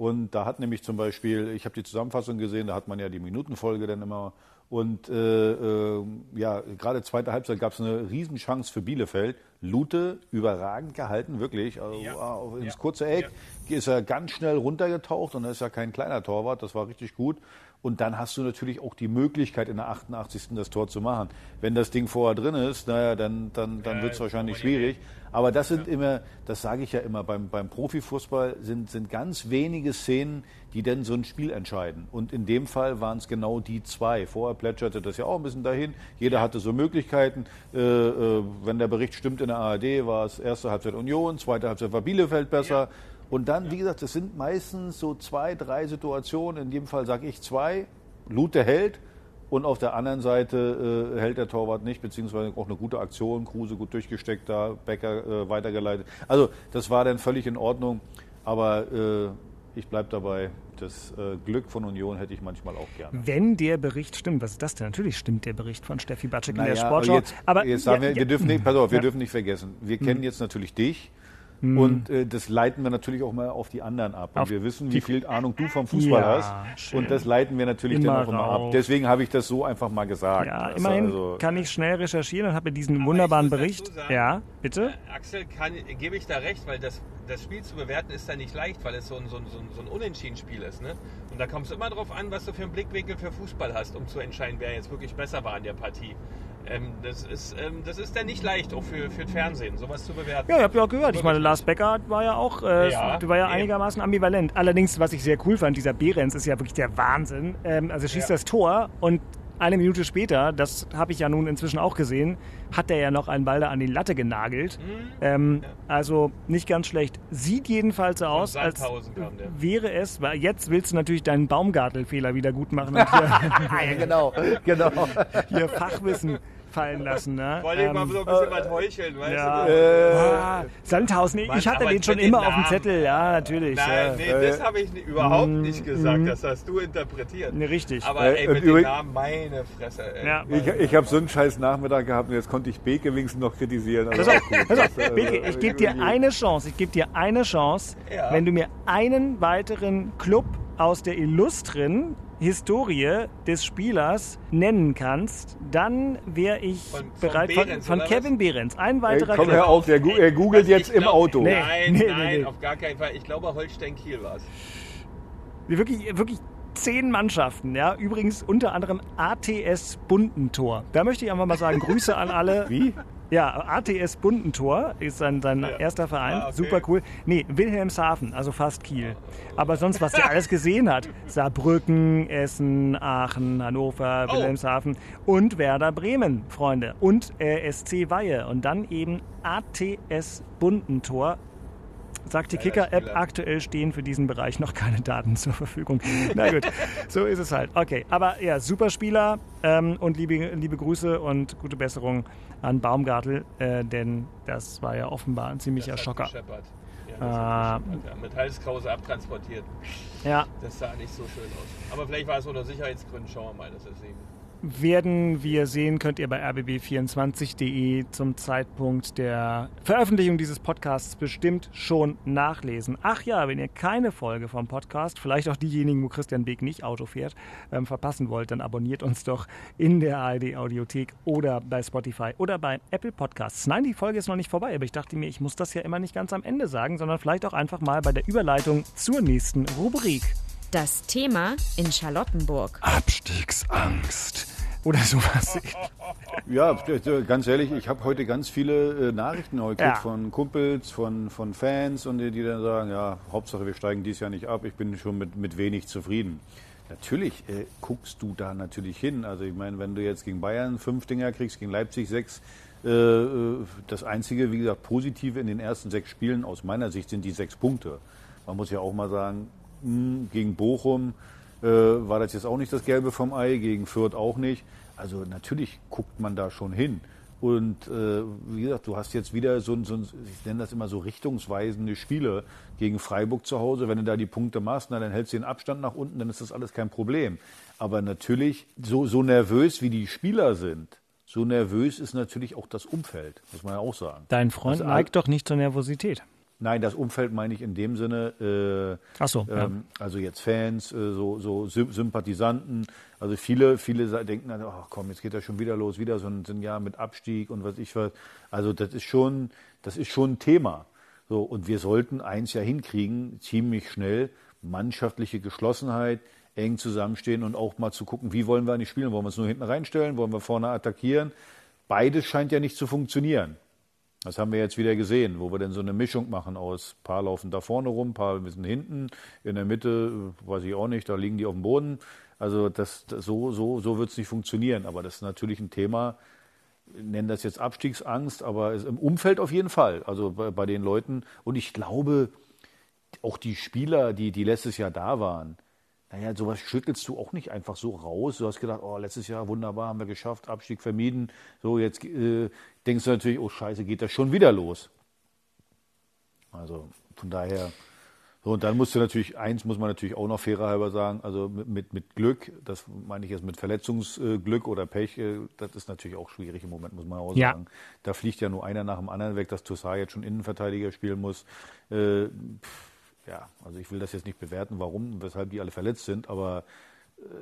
Speaker 1: Und da hat nämlich zum Beispiel, ich habe die Zusammenfassung gesehen, da hat man ja die Minutenfolge dann immer. Und äh, äh, ja, gerade zweite Halbzeit gab es eine Riesenchance für Bielefeld. Lute überragend gehalten, wirklich. Also, wow, ins kurze Eck ist er ganz schnell runtergetaucht und er ist ja kein kleiner Torwart, das war richtig gut. Und dann hast du natürlich auch die Möglichkeit, in der 88. das Tor zu machen. Wenn das Ding vorher drin ist, naja, dann, dann, dann wird es wahrscheinlich schwierig. Aber das sind immer, das sage ich ja immer, beim, beim Profifußball sind, sind ganz wenige Szenen, die denn so ein Spiel entscheiden. Und in dem Fall waren es genau die zwei. Vorher plätscherte das ja auch ein bisschen dahin. Jeder hatte so Möglichkeiten. Äh, äh, wenn der Bericht stimmt in der ARD, war es erste Halbzeit Union, zweite Halbzeit war Bielefeld besser. Und dann, wie gesagt, das sind meistens so zwei, drei Situationen. In dem Fall sage ich zwei. Lute hält. Und auf der anderen Seite äh, hält der Torwart nicht, beziehungsweise auch eine gute Aktion. Kruse gut durchgesteckt da, Becker äh, weitergeleitet. Also das war dann völlig in Ordnung. Aber äh, ich bleibe dabei, das äh, Glück von Union hätte ich manchmal auch gerne.
Speaker 2: Wenn der Bericht stimmt, was ist das denn? Natürlich stimmt der Bericht von Steffi Batschek in der
Speaker 1: Naja,
Speaker 2: Sportschau.
Speaker 1: Jetzt,
Speaker 2: aber
Speaker 1: jetzt
Speaker 2: ja,
Speaker 1: sagen wir, wir
Speaker 2: ja,
Speaker 1: dürfen nicht, pass auf, wir
Speaker 2: Ja.
Speaker 1: dürfen nicht vergessen. Wir kennen jetzt natürlich dich.
Speaker 2: Hm.
Speaker 1: Und äh, das leiten wir natürlich auch mal auf die anderen ab. Und
Speaker 2: Auf
Speaker 1: wir wissen, wie viel Ahnung du vom Fußball
Speaker 2: Ja,
Speaker 1: hast.
Speaker 2: schön.
Speaker 1: Und das leiten wir natürlich
Speaker 2: Immer
Speaker 1: dann auch immer
Speaker 2: rauf.
Speaker 1: ab. Deswegen habe ich das so einfach mal gesagt.
Speaker 2: ja,
Speaker 1: Das
Speaker 2: immerhin
Speaker 1: also-
Speaker 2: kann ich schnell recherchieren und habe diesen
Speaker 5: Aber
Speaker 2: wunderbaren Bericht.
Speaker 5: sagen,
Speaker 2: ja, bitte?
Speaker 5: Äh, Axel, kann, gebe ich da recht, weil das, das Spiel zu bewerten ist da nicht leicht, weil es so ein, so ein, so ein, so ein Unentschieden-Spiel ist. Ne? Und da kommt es immer darauf an, was du für einen Blickwinkel für Fußball hast, um zu entscheiden, wer jetzt wirklich besser war in der Partie. Ähm, das, ist, ähm, das ist dann nicht leicht, auch für, für Fernsehen, sowas zu bewerten.
Speaker 2: Ja, ich habe ja auch gehört. Ich meine, Lars Becker war ja auch, äh,
Speaker 5: Ja,
Speaker 2: war ja
Speaker 5: eben.
Speaker 2: einigermaßen ambivalent. Allerdings, was ich sehr cool fand, dieser Behrens ist ja wirklich der Wahnsinn. Ähm, also er schießt
Speaker 5: Ja.
Speaker 2: das Tor und eine Minute später, das habe ich ja nun inzwischen auch gesehen, hat er ja noch einen Ball da an die Latte genagelt.
Speaker 5: Mhm.
Speaker 2: Ähm, Also nicht ganz schlecht. Sieht jedenfalls so aus, als
Speaker 5: Sandhausen kam der.
Speaker 2: wäre es, weil jetzt willst du natürlich deinen Baumgartelfehler wieder gut machen und hier, <laughs>
Speaker 1: ja, genau, genau.
Speaker 2: hier Fachwissen fallen lassen. Ne?
Speaker 5: Wollte ich mal
Speaker 2: Ähm,
Speaker 5: so ein bisschen was heucheln, weißt
Speaker 2: ja.
Speaker 5: du?
Speaker 2: Ah, Sandhausen,
Speaker 5: Mann,
Speaker 2: ich hatte den schon immer auf dem. Zettel, ja, natürlich.
Speaker 5: Nein,
Speaker 2: ja.
Speaker 5: nee, das habe ich ni- überhaupt
Speaker 2: mm,
Speaker 5: nicht gesagt.
Speaker 2: mm.
Speaker 5: Das hast du interpretiert.
Speaker 2: Nee, richtig.
Speaker 5: Aber
Speaker 1: Äh,
Speaker 5: ey,
Speaker 1: und
Speaker 5: mit den
Speaker 1: übrig-
Speaker 5: Namen, meine Fresse. Ey.
Speaker 2: Ja.
Speaker 1: Ich, ich habe so einen scheiß Nachmittag gehabt und jetzt konnte ich Beke wenigstens noch kritisieren. Also
Speaker 2: Pass auf, pass
Speaker 1: äh,
Speaker 2: Beke, ich gebe dir eine Chance, ich gebe dir eine Chance,
Speaker 5: Ja.
Speaker 2: wenn du mir einen weiteren Club aus der illustren Historie des Spielers nennen kannst, dann wäre ich
Speaker 5: Von- von
Speaker 2: bereit
Speaker 5: Behrens,
Speaker 2: von,
Speaker 5: oder
Speaker 2: Kevin Behrens. Ein
Speaker 1: Ey,
Speaker 2: weiterer
Speaker 1: komm
Speaker 2: Club.
Speaker 1: hör auf, der, er googelt
Speaker 5: Was
Speaker 1: jetzt
Speaker 5: ich
Speaker 1: im
Speaker 5: glaub-
Speaker 1: Auto.
Speaker 2: Nee.
Speaker 5: Nein,
Speaker 2: nee,
Speaker 5: nein,
Speaker 2: nee.
Speaker 5: auf gar keinen Fall. Ich glaube, Holstein Kiel war es.
Speaker 2: Wirklich, wirklich zehn Mannschaften, ja. Übrigens unter anderem ATS Bundentor. Da möchte ich einfach mal sagen, Grüße an alle. <laughs>
Speaker 1: Wie?
Speaker 2: Ja, ATS Bundentor ist sein, sein erster Verein.
Speaker 5: Ah, okay.
Speaker 2: Super cool. Nee, Wilhelmshaven, also fast Kiel. Aber sonst, was der alles gesehen hat. Saarbrücken, Essen, Aachen, Hannover,
Speaker 5: Oh.
Speaker 2: Wilhelmshaven und Werder Bremen, Freunde. Und äh, SC Weihe. Und dann eben ATS Bundentor. Sagt die Kicker-App, aktuell stehen für diesen Bereich noch keine Daten zur Verfügung. Na gut, <laughs> so ist es halt. Okay, aber ja, super Spieler ähm, und liebe, liebe Grüße und gute Besserung an Baumgartel, äh, denn das war ja offenbar ein ziemlicher Schocker.
Speaker 5: Ja, ja. Mit Halskrause abtransportiert.
Speaker 2: Ja,
Speaker 5: Das sah nicht so schön aus. Aber vielleicht war es unter Sicherheitsgründen. Schauen wir mal, das ist eben.
Speaker 2: Werden wir sehen, könnt ihr bei rbb24.de zum Zeitpunkt der Veröffentlichung dieses Podcasts bestimmt schon nachlesen. Ach ja, wenn ihr keine Folge vom Podcast, vielleicht auch diejenigen, wo Christian Beek nicht Auto fährt, ähm, verpassen wollt, dann abonniert uns doch in der ARD Audiothek oder bei Spotify oder bei Apple Podcasts. Nein, die Folge ist noch nicht vorbei, aber ich dachte mir, ich muss das ja immer nicht ganz am Ende sagen, sondern vielleicht auch einfach mal bei der Überleitung zur nächsten Rubrik.
Speaker 6: Das Thema in Charlottenburg.
Speaker 2: Abstiegsangst oder sowas.
Speaker 1: Ja, ganz ehrlich, ich habe heute ganz viele äh, Nachrichten heute ja. von Kumpels, von, von Fans und die, die dann sagen, ja, Hauptsache wir steigen dies Jahr nicht ab, ich bin schon mit, mit wenig zufrieden. Natürlich äh, guckst du da natürlich hin. Also ich meine, wenn du jetzt gegen Bayern fünf Dinger kriegst, gegen Leipzig sechs, äh, äh das Einzige, wie gesagt, Positive in den ersten sechs Spielen aus meiner Sicht sind die sechs Punkte. Man muss ja auch mal sagen, gegen Bochum äh, war das jetzt auch nicht das Gelbe vom Ei, gegen Fürth auch nicht. Also natürlich guckt man da schon hin. Und äh, wie gesagt, du hast jetzt wieder so, so ich nenne das immer so richtungsweisende Spiele gegen Freiburg zu Hause. Wenn du da die Punkte machst, na, dann hältst du den Abstand nach unten, dann ist das alles kein Problem. Aber natürlich, so, so nervös wie die Spieler sind, so nervös ist natürlich auch das Umfeld, muss man ja auch sagen.
Speaker 2: Dein Freund also, neigt doch nicht zur Nervosität.
Speaker 1: Nein, das Umfeld meine ich in dem Sinne. Äh, Ach so. Ähm, ja. Also jetzt Fans, äh, so, so Sympathisanten. Also viele, viele denken dann, ach komm, jetzt geht das schon wieder los, wieder so ein, so ein Jahr mit Abstieg und was ich was. Also das ist schon, das ist schon ein Thema. So und wir sollten eins ja hinkriegen, ziemlich schnell mannschaftliche Geschlossenheit, eng zusammenstehen und auch mal zu gucken, wie wollen wir eigentlich spielen? Wollen wir uns nur hinten reinstellen? Wollen wir vorne attackieren? Beides scheint ja nicht zu funktionieren. Das haben wir jetzt wieder gesehen, wo wir denn so eine Mischung machen aus paar laufen da vorne rum, paar ein bisschen hinten, in der Mitte, weiß ich auch nicht, da liegen die auf dem Boden. Also das, das so, so, so wird es nicht funktionieren. Aber das ist natürlich ein Thema, nennen das jetzt Abstiegsangst, aber im Umfeld auf jeden Fall. Also bei, bei den Leuten. Und ich glaube, auch die Spieler, die, die letztes Jahr da waren, naja, sowas schüttelst du auch nicht einfach so raus. Du hast gedacht, oh, letztes Jahr wunderbar, haben wir geschafft, Abstieg vermieden. So, jetzt äh, denkst du natürlich, oh Scheiße, geht das schon wieder los. Also von daher. So, und dann musst du natürlich, eins muss man natürlich auch noch fairer halber sagen, also mit, mit, mit Glück, das meine ich jetzt mit Verletzungsglück oder Pech, äh, das ist natürlich auch schwierig im Moment, muss man auch sagen. Ja. Da fliegt ja nur einer nach dem anderen weg, dass Toussaint jetzt schon Innenverteidiger spielen muss. Äh, pff, ja, also ich will das jetzt nicht bewerten, warum, weshalb die alle verletzt sind, aber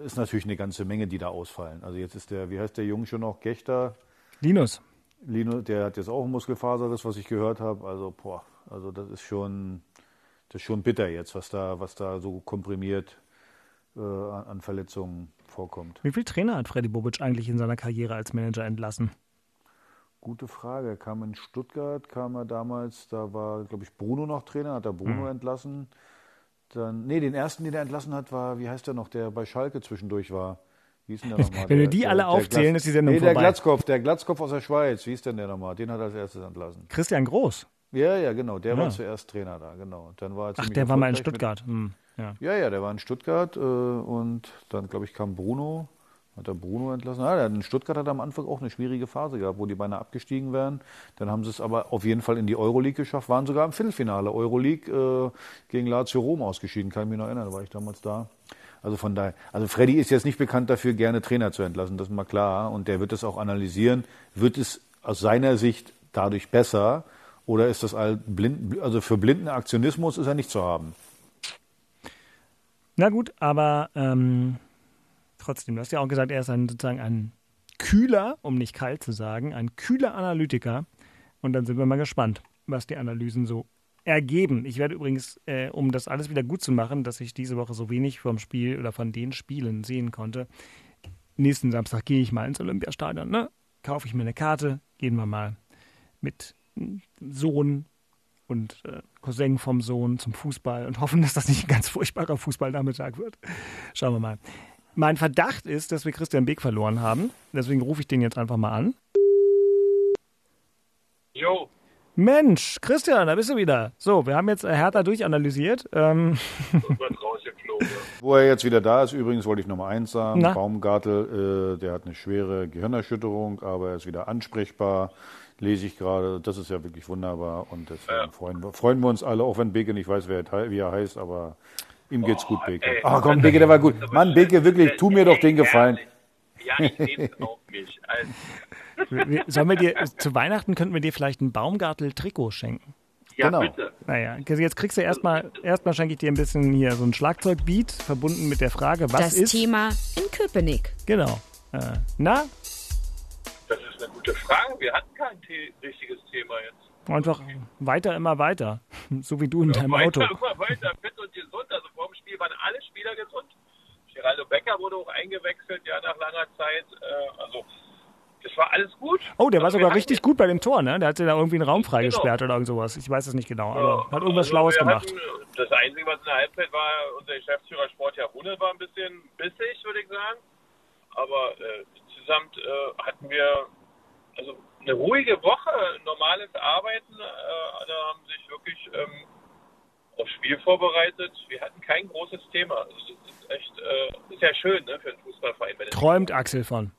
Speaker 1: es ist natürlich eine ganze Menge, die da ausfallen. Also jetzt ist der, wie heißt der Junge schon noch, Gechter?
Speaker 2: Linus.
Speaker 1: Linus, der hat jetzt auch ein Muskelfaserriss, was ich gehört habe. Also, boah, also das ist schon, das ist schon bitter jetzt, was da, was da so komprimiert äh, an Verletzungen vorkommt.
Speaker 2: Wie viele Trainer hat Freddy Bobic eigentlich in seiner Karriere als Manager entlassen?
Speaker 1: Gute Frage. Er kam in Stuttgart, kam er damals, da war, glaube ich, Bruno noch Trainer, hat er Bruno mhm. entlassen. Dann, nee, den ersten, den er entlassen hat, war, wie heißt der noch, der bei Schalke zwischendurch war. Wie ist denn der nochmal?
Speaker 2: Wenn wir die der, alle der, aufzählen, ist die Sendung nee,
Speaker 1: vorbei. der Glatzkopf, der Glatzkopf aus der Schweiz, wie ist denn der nochmal? Den hat er als erstes entlassen.
Speaker 2: Christian Groß.
Speaker 1: Ja, ja, genau. Der ja. war zuerst Trainer da, genau. Dann war
Speaker 2: Ach, der war mal in Stuttgart. Mit, hm,
Speaker 1: ja. ja. ja, der war in Stuttgart äh, und dann, glaube ich, kam Bruno. Hat der Bruno entlassen? Ja, in Stuttgart hat er am Anfang auch eine schwierige Phase gehabt, wo die beinahe abgestiegen wären. Dann haben sie es aber auf jeden Fall in die Euroleague geschafft, waren sogar im Viertelfinale Euroleague äh, gegen Lazio Rom ausgeschieden. Kann ich mich noch erinnern, da war ich damals da. Also von daher, also Freddy ist jetzt nicht bekannt dafür, gerne Trainer zu entlassen, das ist mal klar. Und der wird es auch analysieren. Wird es aus seiner Sicht dadurch besser oder ist das blind, also für blinden Aktionismus ist er nicht zu haben?
Speaker 2: Na gut, aber ähm, trotzdem, du hast ja auch gesagt, er ist ein, sozusagen ein kühler, um nicht kalt zu sagen, ein kühler Analytiker. Und dann sind wir mal gespannt, was die Analysen so ergeben. Ich werde übrigens, äh, um das alles wieder gut zu machen, dass ich diese Woche so wenig vom Spiel oder von den Spielen sehen konnte, nächsten Samstag gehe ich mal ins Olympiastadion. Ne? Kaufe ich mir eine Karte, gehen wir mal mit Sohn und äh, Cousin vom Sohn zum Fußball und hoffen, dass das nicht ein ganz furchtbarer Fußballnachmittag wird. Schauen wir mal. Mein Verdacht ist, dass wir Christian Beek verloren haben. Deswegen rufe ich den jetzt einfach mal an.
Speaker 11: Jo.
Speaker 2: Mensch, Christian, da bist du wieder. So, wir haben jetzt Hertha durchanalysiert. Ähm.
Speaker 1: Wo er jetzt wieder da ist, übrigens wollte ich nochmal eins sagen. Na? Baumgartel, äh, der hat eine schwere Gehirnerschütterung, aber er ist wieder ansprechbar. Lese ich gerade. Das ist ja wirklich wunderbar. Und deswegen ja. freuen, wir, freuen wir uns alle, auch wenn Beke nicht weiß, wer, wie er heißt, aber Ihm geht's gut, Beke. Ach komm, Beke, der war gut. Mann, Beke, wirklich, tu mir doch den Gefallen.
Speaker 5: Ja, ich nehme auf mich. Also,
Speaker 2: Sollen wir dir, zu Weihnachten könnten wir dir vielleicht ein Baumgartel-Trikot schenken.
Speaker 5: ja,
Speaker 1: Genau.
Speaker 5: bitte.
Speaker 2: Naja, jetzt kriegst du erstmal, erstmal schenke ich dir ein bisschen hier so ein Schlagzeugbeat, verbunden mit der Frage, was
Speaker 6: Das
Speaker 2: ist.
Speaker 6: Thema in Köpenick.
Speaker 2: Genau. Äh, na,
Speaker 5: Das ist eine gute Frage. Wir hatten kein richtiges Thema jetzt.
Speaker 2: Einfach weiter, immer weiter. <laughs> So wie du in deinem Auto.
Speaker 5: Weiter, <laughs> immer weiter, fit und gesund. Also vor dem Spiel waren alle Spieler gesund. Geraldo Becker wurde auch eingewechselt, ja, nach langer Zeit. Äh, also, das war alles gut.
Speaker 2: Oh, der war
Speaker 5: Also,
Speaker 2: sogar
Speaker 5: wir
Speaker 2: richtig gut bei dem Tor, ne? Der hat sich da irgendwie einen Raum freigesperrt oder irgend sowas. Ich weiß es nicht genau, aber
Speaker 5: hatten-
Speaker 2: hat irgendwas
Speaker 5: also,
Speaker 2: Schlaues gemacht.
Speaker 5: Hatten, das Einzige, was in der Halbzeit war, unser Geschäftsführer Sportherr Runel war ein bisschen bissig, würde ich sagen. Aber äh, insgesamt äh, hatten wir also eine ruhige Woche, normales Arbeiten. Äh, alle haben sich wirklich ähm, aufs Spiel vorbereitet. Wir hatten kein großes Thema. Also das ist echt, äh, ist ja schön ne, für einen Fußballverein.
Speaker 2: Träumt Axel von.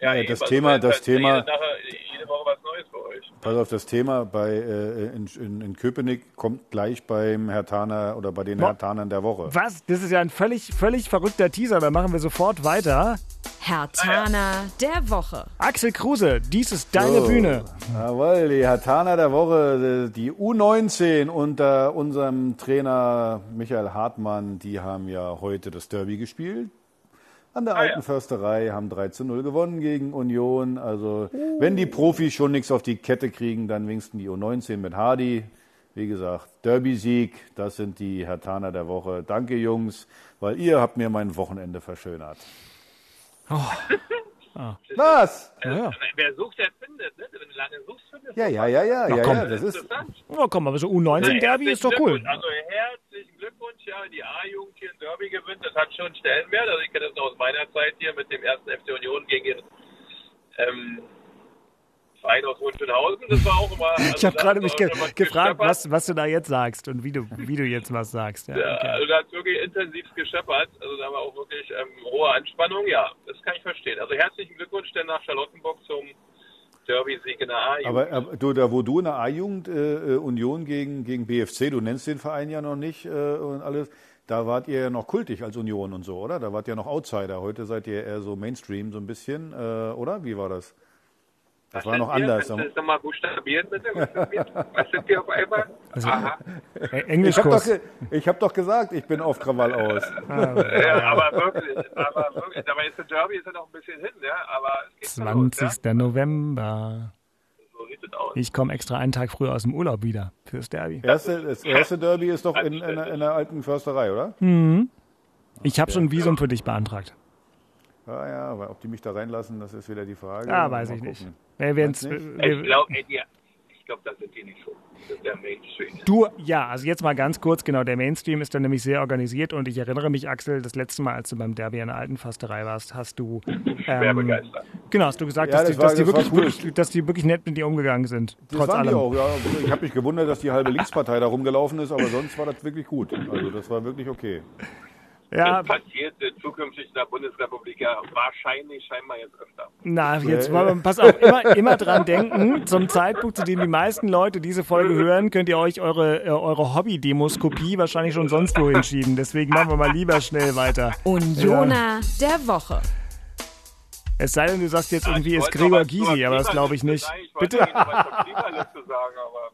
Speaker 1: Ja,
Speaker 5: eben,
Speaker 1: das
Speaker 5: also
Speaker 1: Thema-
Speaker 5: weil
Speaker 1: das Thema-
Speaker 5: Jede, Woche was Neues für euch.
Speaker 1: Pass auf, das Thema bei, äh, in, in, in Köpenick kommt gleich beim Herr Taner oder bei den
Speaker 2: Mo-
Speaker 1: Herr Tanern der Woche.
Speaker 2: Was? Das ist ja ein völlig, völlig verrückter Teaser. Da machen wir sofort weiter.
Speaker 6: Herr Tana der Woche.
Speaker 2: Axel Kruse, dies ist deine
Speaker 1: So.
Speaker 2: Bühne.
Speaker 1: Jawohl, die Herr Taner der Woche, die U19 unter unserem Trainer Michael Hartmann, die haben ja heute das Derby gespielt. An der alten Försterei haben 3 zu 0 gewonnen gegen Union. Also, wenn die Profis schon nichts auf die Kette kriegen, dann wenigstens die U19 mit Hardy. Wie gesagt, Derby-Sieg, das sind die Herr Taner der Woche. Danke, Jungs, weil ihr habt mir mein Wochenende verschönert. Was?
Speaker 2: Ja, ja.
Speaker 5: Wer sucht, der findet. Ne? Wenn du lange suchst, findest du
Speaker 1: Ja, ja, ja, ja, ja,
Speaker 2: komm.
Speaker 1: ja, das ist,
Speaker 5: interessant.
Speaker 2: Oh, komm, aber so U19-Derby ist doch cool.
Speaker 5: Also herzlichen Glückwunsch, ja, wenn die A-Jugend hier ein Derby gewinnt, das hat schon Stellenwert. Also ich kenne das noch aus meiner Zeit hier mit dem ersten FC Union gegen den ähm, Verein aus Hohenschönhausen. Das war auch immer. <laughs> Also
Speaker 2: Ich habe gerade mich ge gefragt, was, was du da jetzt sagst und wie du, wie du jetzt was sagst. Ja,
Speaker 5: Ja,
Speaker 2: okay.
Speaker 5: also da hat wirklich intensiv gescheppert. Also da war auch wirklich ähm, hohe Anspannung. Ja, das kann ich verstehen. Also herzlichen Glückwunsch denn nach Charlottenburg zum Derby-Sieg in der A-Jugend.
Speaker 1: Aber, aber du, da wo du in der A-Jugend äh, äh, Union gegen, gegen BFC, du nennst den Verein ja noch nicht äh, und alles, da wart ihr ja noch kultig als Union und so, oder? Da wart ihr noch Outsider. Heute seid ihr eher so Mainstream so ein bisschen, äh, oder? Wie war das? Das war
Speaker 5: sind
Speaker 1: noch
Speaker 5: wir?
Speaker 1: anders.
Speaker 5: Kannst du das nochmal buchstabieren, bitte? Was sind wir? Was auf einmal?
Speaker 2: Also,
Speaker 5: Aha.
Speaker 2: Äh,
Speaker 1: Ich habe doch,
Speaker 2: Englischkurs.
Speaker 1: ge- ich hab doch gesagt, ich bin auf Krawall aus.
Speaker 5: Ja, aber wirklich, aber wirklich, dabei ist der Derby ist ja noch ein bisschen hin, ja, aber es geht schon los,
Speaker 2: 20. November.
Speaker 5: Es aus.
Speaker 2: Ich komme extra einen Tag früher aus dem Urlaub wieder fürs Derby.
Speaker 1: Erste, das erste Derby ist doch in, in, der- in der alten Försterei, oder?
Speaker 2: Ich habe schon ein Visum für dich beantragt.
Speaker 1: Ja, ja, aber ob die mich da reinlassen, das ist wieder die Frage.
Speaker 2: Ja,
Speaker 1: Mal
Speaker 2: weiß ich nicht. Wir werden's,
Speaker 1: Meinst
Speaker 5: Ich glaube, ja, ich glaube, da sind die nicht so. Das ist der Mainstream.
Speaker 2: du, ja, also jetzt mal ganz kurz, genau, der Mainstream ist dann nämlich sehr organisiert und ich erinnere mich, Axel, das letzte Mal, als du beim Derby in der alten Fasterei warst, hast du,
Speaker 5: Schwer
Speaker 2: ähm,
Speaker 5: begeistert.
Speaker 2: Genau, hast du gesagt,
Speaker 1: Ja,
Speaker 2: dass,
Speaker 1: das
Speaker 2: die,
Speaker 1: war-
Speaker 2: dass, die wirklich, wirklich, dass die wirklich nett mit dir umgegangen sind,
Speaker 1: Das
Speaker 2: trotz
Speaker 1: waren
Speaker 2: allem.
Speaker 1: die auch, ja. Ich habe mich gewundert, dass die halbe Linkspartei da rumgelaufen ist, aber sonst war das wirklich gut. Also das war wirklich okay.
Speaker 2: Ja,
Speaker 5: Das passiert äh, zukünftig in der Bundesrepublik ja wahrscheinlich scheinbar jetzt öfter.
Speaker 2: Na, jetzt wollen wir, pass auf, immer, immer dran denken. Zum Zeitpunkt, zu dem die meisten Leute diese Folge hören, könnt ihr euch eure, äh, eure Hobby-Demoskopie wahrscheinlich schon sonst wo hinschieben. Deswegen machen wir mal lieber schnell weiter.
Speaker 6: Unioner der Woche.
Speaker 2: Es sei denn, du sagst jetzt irgendwie,
Speaker 5: Ich
Speaker 2: ist Gregor Gysi, aber das glaube ich nicht.
Speaker 5: Sagen. Ich
Speaker 2: Bitte?
Speaker 5: Klimaliste sagen, aber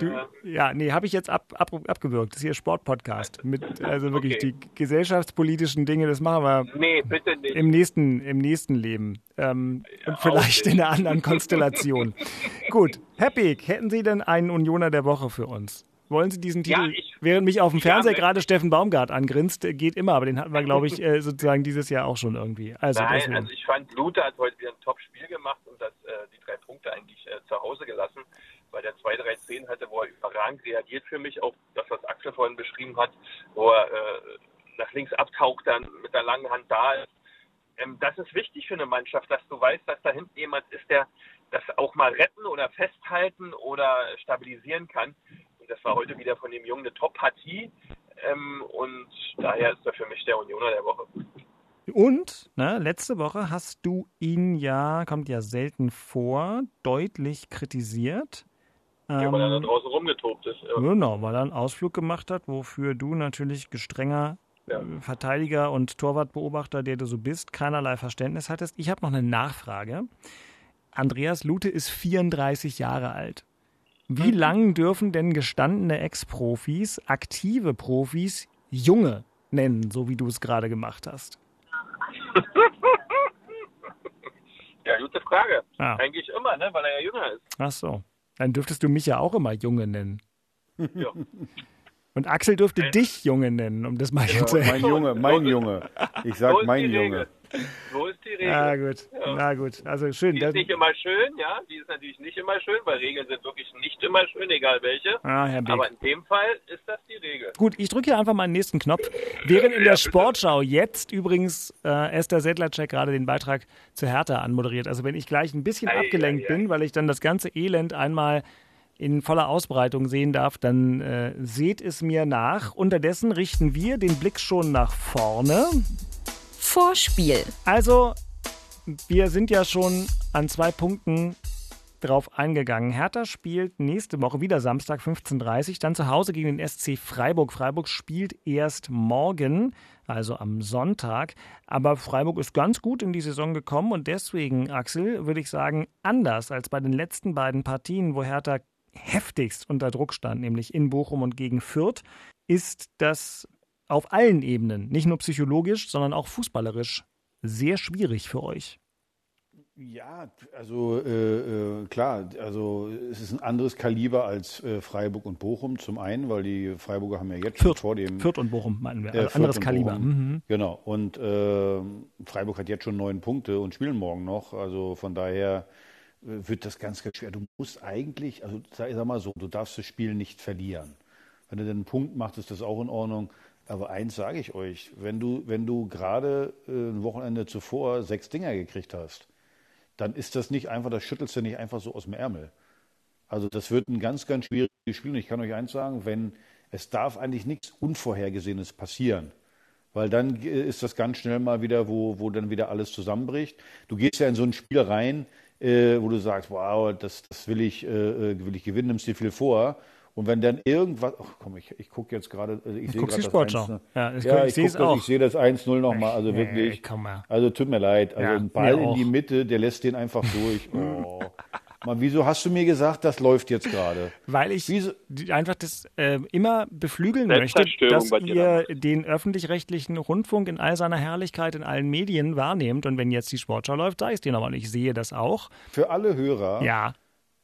Speaker 2: Du, ja, nee, habe ich jetzt ab, ab, abgewürgt. Das ist hier Sportpodcast. Mit, also wirklich
Speaker 5: Okay.
Speaker 2: die gesellschaftspolitischen Dinge, das machen wir
Speaker 5: nee, bitte nicht.
Speaker 2: im nächsten, im nächsten Leben. Ähm, und vielleicht in einer anderen Konstellation. <laughs> Gut, Herr Beek, hätten Sie denn einen Unioner der Woche für uns? Wollen Sie diesen
Speaker 5: Ja,
Speaker 2: Titel,
Speaker 5: ich-
Speaker 2: während mich auf dem
Speaker 5: Ja,
Speaker 2: Fernseher gerade Steffen Baumgart angrinst, äh, geht immer, aber den hatten wir, glaube ich, <laughs> äh, sozusagen dieses Jahr auch schon irgendwie. Also
Speaker 5: Nein,
Speaker 2: deswegen.
Speaker 5: also ich fand, Luther hat heute wieder ein Top-Spiel gemacht und das, äh, die drei Punkte eigentlich äh, zu Hause gelassen, weil der 2-3-10 hatte, wo er überragend reagiert für mich, auch das, was Axel vorhin beschrieben hat, wo er äh, nach links abtaucht, dann mit der langen Hand da ist. Ähm, das ist wichtig für eine Mannschaft, dass du weißt, dass da hinten jemand ist, der das auch mal retten oder festhalten oder stabilisieren kann. Und das war heute wieder von dem Jungen eine Top-Partie. Ähm, und daher ist er für mich der Unioner der Woche.
Speaker 2: Und, ne, letzte Woche hast du ihn ja, kommt ja selten vor, deutlich kritisiert.
Speaker 5: Ja, weil er da
Speaker 2: Ähm,
Speaker 5: draußen rumgetobt ist. Ja.
Speaker 2: Genau, weil er einen Ausflug gemacht hat, wofür du natürlich gestrenger ja. Verteidiger und Torwartbeobachter, der du so bist, keinerlei Verständnis hattest. Ich habe noch eine Nachfrage. Andreas Lute ist 34 Jahre alt. Wie mhm. lang dürfen denn gestandene Ex-Profis, aktive Profis, Junge nennen, so wie du es gerade gemacht hast? <laughs>
Speaker 5: ja, gute Frage. Ja. Eigentlich immer, ne? weil er ja jünger ist.
Speaker 2: Ach so. Dann dürftest du mich ja auch immer Junge nennen. Ja. Und Axel dürfte äh. dich Junge nennen, um das mal ja, zu
Speaker 1: Mein Junge, mein Junge. Ich sag mein Junge.
Speaker 5: So ist die Regel.
Speaker 2: Na gut, ja. na gut. Also schön.
Speaker 5: Die ist nicht immer schön, ja. Die ist natürlich nicht immer schön, weil Regeln sind wirklich nicht immer schön, egal welche.
Speaker 2: Ah, Herr Beck.
Speaker 5: Aber in dem Fall ist das die Regel.
Speaker 2: Gut, ich drücke hier einfach mal den nächsten Knopf. Während in der Sportschau jetzt übrigens äh, Esther Sedlacek gerade den Beitrag zu Hertha anmoderiert. Also wenn ich gleich ein bisschen ei, abgelenkt ei, ei. bin, weil ich dann das ganze Elend einmal in voller Ausbreitung sehen darf, dann äh, seht es mir nach. Unterdessen richten wir den Blick schon nach vorne.
Speaker 6: Vorspiel.
Speaker 2: Also, wir sind ja schon an zwei Punkten drauf eingegangen. Hertha spielt nächste Woche wieder Samstag 15.30 Uhr, dann zu Hause gegen den SC Freiburg. Freiburg spielt erst morgen, also am Sonntag. Aber Freiburg ist ganz gut in die Saison gekommen und deswegen, Axel, würde ich sagen, anders als bei den letzten beiden Partien, wo Hertha heftigst unter Druck stand, nämlich in Bochum und gegen Fürth, ist das auf allen Ebenen, nicht nur psychologisch, sondern auch fußballerisch, sehr schwierig für euch.
Speaker 1: Ja, also äh, äh, klar, also es ist ein anderes Kaliber als äh, Freiburg und Bochum zum einen, weil die Freiburger haben ja jetzt
Speaker 2: Fürth,
Speaker 1: vor dem
Speaker 2: Fürth und Bochum meinen wir, also anderes Kaliber. Mhm.
Speaker 1: Genau und äh, Freiburg hat jetzt schon neun Punkte und spielen morgen noch, also von daher wird das ganz, ganz schwer. Du musst eigentlich, also sag, sag mal so, du darfst das Spiel nicht verlieren. Wenn du einen Punkt machst, ist das auch in Ordnung. Aber eins sage ich euch, wenn du, wenn du gerade äh, ein Wochenende zuvor sechs Dinger gekriegt hast, dann ist das nicht einfach, das schüttelst du nicht einfach so aus dem Ärmel. Also das wird ein ganz, ganz schwieriges Spiel. Und ich kann euch eins sagen, wenn es darf eigentlich nichts Unvorhergesehenes passieren. Weil dann ist das ganz schnell mal wieder, wo, wo dann wieder alles zusammenbricht. Du gehst ja in so ein Spiel rein, äh, wo du sagst, wow, das, das will, ich, äh, äh, will ich gewinnen, nimmst dir viel vor. Und wenn dann irgendwas, ach komm, ich, ich gucke jetzt gerade,
Speaker 2: also
Speaker 1: ich
Speaker 2: sehe gerade das Sportschau. 1,
Speaker 1: ja, ich, ja, ich, ich, ich sehe das 1-0 nochmal, also nee, wirklich. Also tut mir leid, also ja, ein Ball in die Mitte, der lässt den einfach durch. <laughs> Oh. Mal, wieso hast du mir gesagt, das läuft jetzt gerade?
Speaker 2: Weil ich wieso? einfach das äh, immer beflügeln möchte, dass ihr den öffentlich-rechtlichen Rundfunk in all seiner Herrlichkeit in allen Medien wahrnehmt. Und wenn jetzt die Sportschau läuft, sage ich es dir nochmal. Ich sehe das auch.
Speaker 1: Für alle Hörer.
Speaker 2: Ja.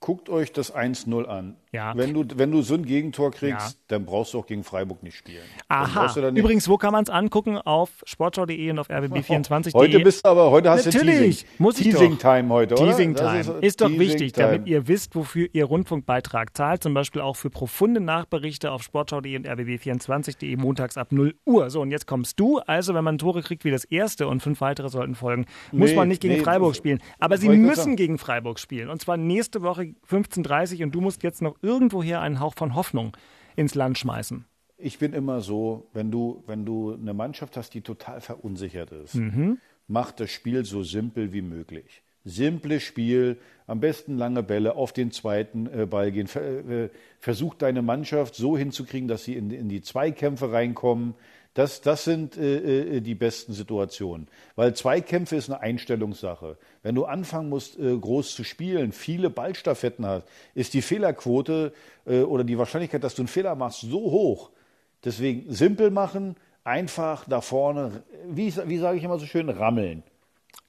Speaker 1: Guckt euch das 1-0 an.
Speaker 2: Ja.
Speaker 1: Wenn du, wenn du so ein Gegentor kriegst, ja. dann brauchst du auch gegen Freiburg nicht spielen.
Speaker 2: Aha. Übrigens, wo kann man es angucken? Auf sportschau.de und auf rbb24.de.
Speaker 1: Heute bist du aber, heute hast
Speaker 2: Natürlich,
Speaker 1: du Teasing.
Speaker 2: Muss ich
Speaker 1: Teasing Time heute,
Speaker 2: oder? Teasing Time. Ist, ist, doch Teasing wichtig, Time. damit ihr wisst, wofür ihr Rundfunkbeitrag zahlt. Zum Beispiel auch für profunde Nachberichte auf sportschau.de und rbb24.de montags ab 0 Uhr. So, und jetzt kommst du. Also, wenn man Tore kriegt wie das erste und fünf weitere sollten folgen, muss nee, man nicht gegen nee, Freiburg spielen. Aber sie müssen gegen Freiburg spielen. Und zwar nächste Woche 15.30 Uhr und du musst jetzt noch irgendwoher einen Hauch von Hoffnung ins Land schmeißen?
Speaker 1: Ich bin immer so, wenn du, wenn du eine Mannschaft hast, die total verunsichert ist, mhm. mach das Spiel so simpel wie möglich. Simples Spiel, am besten lange Bälle auf den zweiten äh, Ball gehen. Ver, äh, versuch deine Mannschaft so hinzukriegen, dass sie in, in die Zweikämpfe reinkommen, das, das sind äh, äh, die besten Situationen. Weil Zweikämpfe ist eine Einstellungssache. Wenn du anfangen musst, äh, groß zu spielen, viele Ballstaffetten hast, ist die Fehlerquote äh, oder die Wahrscheinlichkeit, dass du einen Fehler machst, so hoch. Deswegen simpel machen, einfach da vorne, wie, wie sage ich immer so schön, rammeln.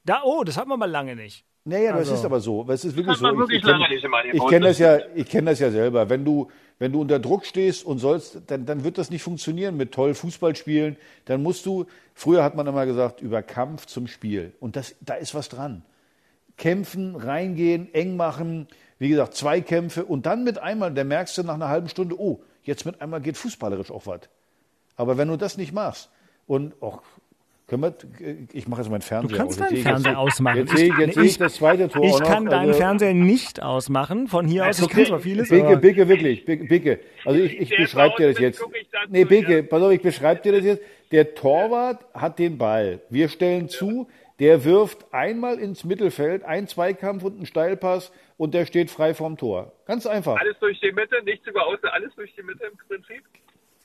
Speaker 2: Da, oh, das hatten wir mal lange nicht.
Speaker 1: Naja, also. das ist aber so. Es ist wirklich
Speaker 5: das so. Wirklich
Speaker 1: ich, ich kenne kenn das, ja, ich kenn das ja selber. Wenn du, wenn du unter Druck stehst und sollst, dann, dann wird das nicht funktionieren mit toll Fußball spielen. Dann musst du, früher hat man immer gesagt, über Kampf zum Spiel. Und das, da ist was dran. Kämpfen, reingehen, eng machen, wie gesagt, zwei Kämpfe und dann mit einmal, da merkst du nach einer halben Stunde, oh, jetzt mit einmal geht fußballerisch auch was. Aber wenn du das nicht machst und, können wir, ich mache jetzt meinen Fernseher
Speaker 2: Du kannst aus. deinen Fernseher ausmachen.
Speaker 1: Jetzt, sehe, jetzt ich, ich das zweite Tor
Speaker 2: Ich kann noch. deinen also, Fernseher nicht ausmachen. Von hier aus, ich kann zwar vieles,
Speaker 1: Bicke, Bicke, wirklich, Bicke. Also ich, ich beschreibe dir das jetzt. Nee, Bicke, pass auf, ich beschreibe dir das jetzt. Der Torwart hat den Ball. Wir stellen zu, der wirft einmal ins Mittelfeld, ein Zweikampf und einen Steilpass und der steht frei vorm Tor. Ganz einfach.
Speaker 5: Alles durch die Mitte, nichts über außen, alles durch die Mitte im Prinzip?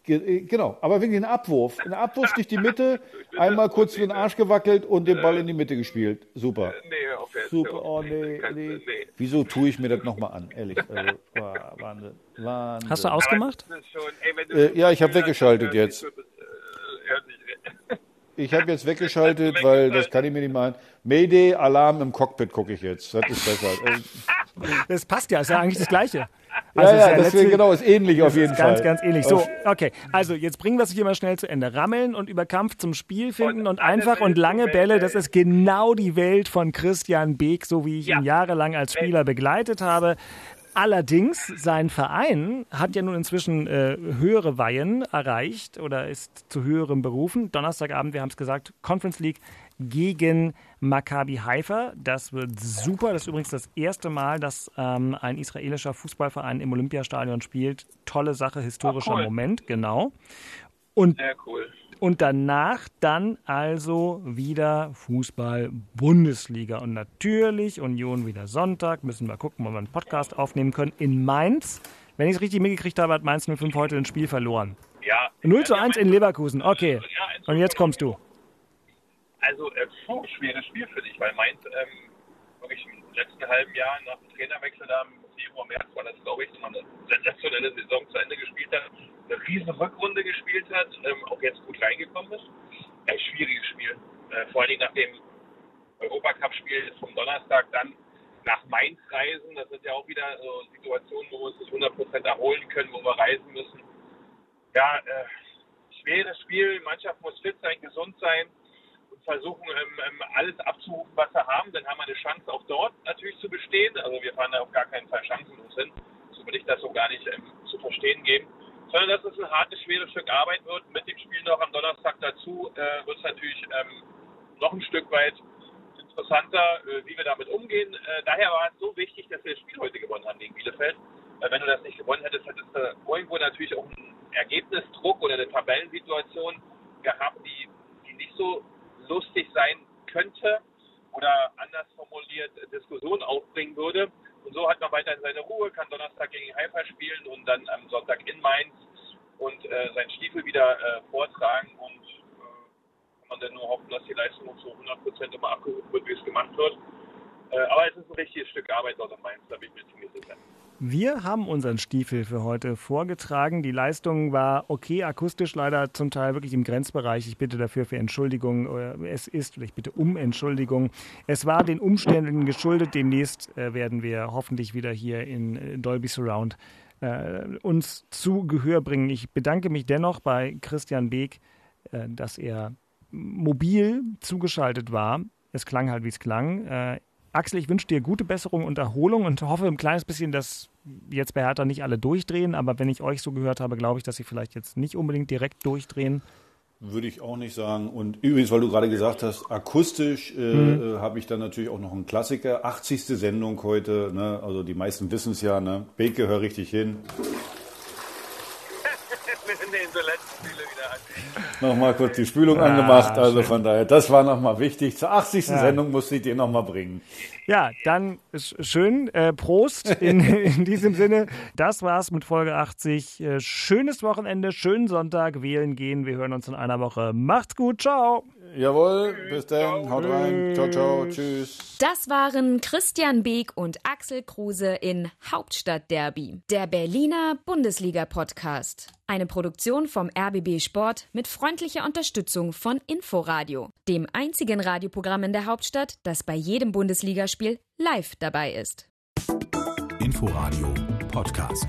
Speaker 1: Äh, genau, aber wegen den Abwurf. Ein Abwurf durch die Mitte, <laughs> einmal kurz für den Arsch gewackelt und den Ball in die Mitte gespielt. Super.
Speaker 5: Nee, auf jeden
Speaker 1: Super, oh nee, nee. Wieso tue ich mir das nochmal an? Ehrlich, also, <laughs> Wahnsinn, Wahnsinn.
Speaker 2: Hast du ausgemacht?
Speaker 1: Äh, ja, ich habe weggeschaltet jetzt.
Speaker 5: äh, <laughs>
Speaker 1: Ich habe jetzt weggeschaltet, weil das kann ich mir nicht machen. Mayday, Alarm im Cockpit gucke ich jetzt. Das ist besser. Äh,
Speaker 2: Das passt ja, ist ja eigentlich das Gleiche.
Speaker 1: Ja,
Speaker 2: Also ist
Speaker 1: ja,
Speaker 2: ja
Speaker 1: deswegen, genau, ist ähnlich auf jeden
Speaker 2: ist
Speaker 1: Fall.
Speaker 2: Ganz, ganz ähnlich. So, okay. Also, jetzt bringen wir es hier mal schnell zu Ende. Rammeln und über Kampf zum Spiel finden und,
Speaker 5: Und
Speaker 2: einfach und lange Bälle. Das ist genau die Welt von Christian Beek, so wie ich ihn
Speaker 5: Ja.
Speaker 2: jahrelang als Spieler begleitet habe. Allerdings, sein Verein hat ja nun inzwischen äh, höhere Weihen erreicht oder ist zu höherem berufen. Donnerstagabend, wir haben es gesagt, Conference League gegen Maccabi Haifa. Das wird super. Das ist übrigens das erste Mal, dass ähm, ein israelischer Fußballverein im Olympiastadion spielt. Tolle Sache, historischer
Speaker 5: Ah, cool.
Speaker 2: Moment, genau. Und
Speaker 5: Sehr cool.
Speaker 2: und danach dann also wieder Fußball Bundesliga. Und natürlich Union wieder Sonntag. Müssen wir gucken, ob wir einen Podcast aufnehmen können. In Mainz. Wenn ich es richtig mitgekriegt habe, hat Mainz 05 heute ein Spiel verloren.
Speaker 5: Ja.
Speaker 2: 0 zu 1 in Leverkusen. Okay. Und jetzt kommst du.
Speaker 5: Also, äh, puh, schweres Spiel für dich, weil Mainz ähm, wirklich im letzten halben Jahr nach dem Trainerwechsel da im Februar, März war das, glaube ich, nochmal eine sensationelle Saison zu Ende gespielt hat, eine riesen Rückrunde gespielt hat, ähm, auch jetzt gut reingekommen ist. Ein schwieriges Spiel. Äh, vor allen Dingen nach dem Europacup-Spiel vom Donnerstag dann nach Mainz reisen. Das sind ja auch wieder so Situationen, wo wir uns nicht 100% erholen können, wo wir reisen müssen. Ja, äh, schweres Spiel. Mannschaft muss fit sein, gesund sein versuchen, ähm, ähm, alles abzurufen, was wir haben. Dann haben wir eine Chance, auch dort natürlich zu bestehen. Also wir fahren da auf gar keinen Fall chancenlos hin. So will ich das so gar nicht ähm, zu verstehen geben. Sondern dass es ein hartes, schweres Stück Arbeit wird. Mit dem Spiel noch am Donnerstag dazu äh, wird es natürlich noch ein Stück weit interessanter, äh, wie wir damit umgehen. Äh, daher war es so wichtig, dass wir das Spiel heute gewonnen haben gegen Bielefeld. Weil wenn du das nicht gewonnen hättest, hättest du irgendwo natürlich auch einen Ergebnisdruck oder eine Tabellensituation gehabt, die, die nicht so lustig sein könnte oder anders formuliert äh, Diskussion aufbringen würde. Und so hat man weiterhin seine Ruhe, kann Donnerstag gegen Haifa spielen und dann am Sonntag in Mainz und äh, seinen Stiefel wieder äh, vortragen und äh, kann man dann nur hoffen, dass die Leistung zu 100% immer abgerufen wird, wie es gemacht wird. Äh, aber es ist ein richtiges Stück Arbeit dort in Mainz, da bin ich mir ziemlich sicher.
Speaker 2: Wir haben unseren Stiefel für heute vorgetragen. Die Leistung war okay, akustisch leider zum Teil wirklich im Grenzbereich. Ich bitte dafür für Entschuldigung. Oder Es ist, ich bitte um Entschuldigung. Es war den Umständen geschuldet. Demnächst äh, werden wir hoffentlich wieder hier in äh, Dolby Surround äh, uns zu Gehör bringen. Ich bedanke mich dennoch bei Christian Beek, äh, dass er mobil zugeschaltet war. Es klang halt, wie es klang. Axel, ich wünsche dir gute Besserung und Erholung und hoffe ein kleines bisschen, dass jetzt bei Hertha nicht alle durchdrehen. Aber wenn ich euch so gehört habe, glaube ich, dass sie vielleicht jetzt nicht unbedingt direkt durchdrehen.
Speaker 1: Würde ich auch nicht sagen. Und übrigens, weil du gerade gesagt hast, akustisch äh,
Speaker 2: Mhm.
Speaker 1: äh, habe ich dann natürlich auch noch einen Klassiker. 80. Sendung heute. Ne? Also die meisten wissen es ja. Ne? Beke, hör richtig hin. <laughs>
Speaker 5: Wir sind in so letzten.
Speaker 1: Nochmal kurz die Spülung
Speaker 2: Ah,
Speaker 1: angemacht. Also
Speaker 2: schön.
Speaker 1: von daher, das war nochmal wichtig. Zur 80.
Speaker 2: Ja.
Speaker 1: Sendung musste ich dir nochmal bringen.
Speaker 2: Ja, dann schön. Äh, Prost in, <laughs> in diesem Sinne. Das war's mit Folge 80. Äh, schönes Wochenende, schönen Sonntag. Wählen gehen. Wir hören uns in einer Woche. Macht's gut. Ciao.
Speaker 1: Jawohl, bis dann. Haut rein. Ciao, ciao. Tschüss.
Speaker 6: Das waren Christian Beek und Axel Kruse in Hauptstadtderby, der Berliner Bundesliga-Podcast. Eine Produktion vom RBB Sport mit freundlicher Unterstützung von Inforadio, dem einzigen Radioprogramm in der Hauptstadt, das bei jedem Bundesligaspiel live dabei ist.
Speaker 4: Inforadio Podcast.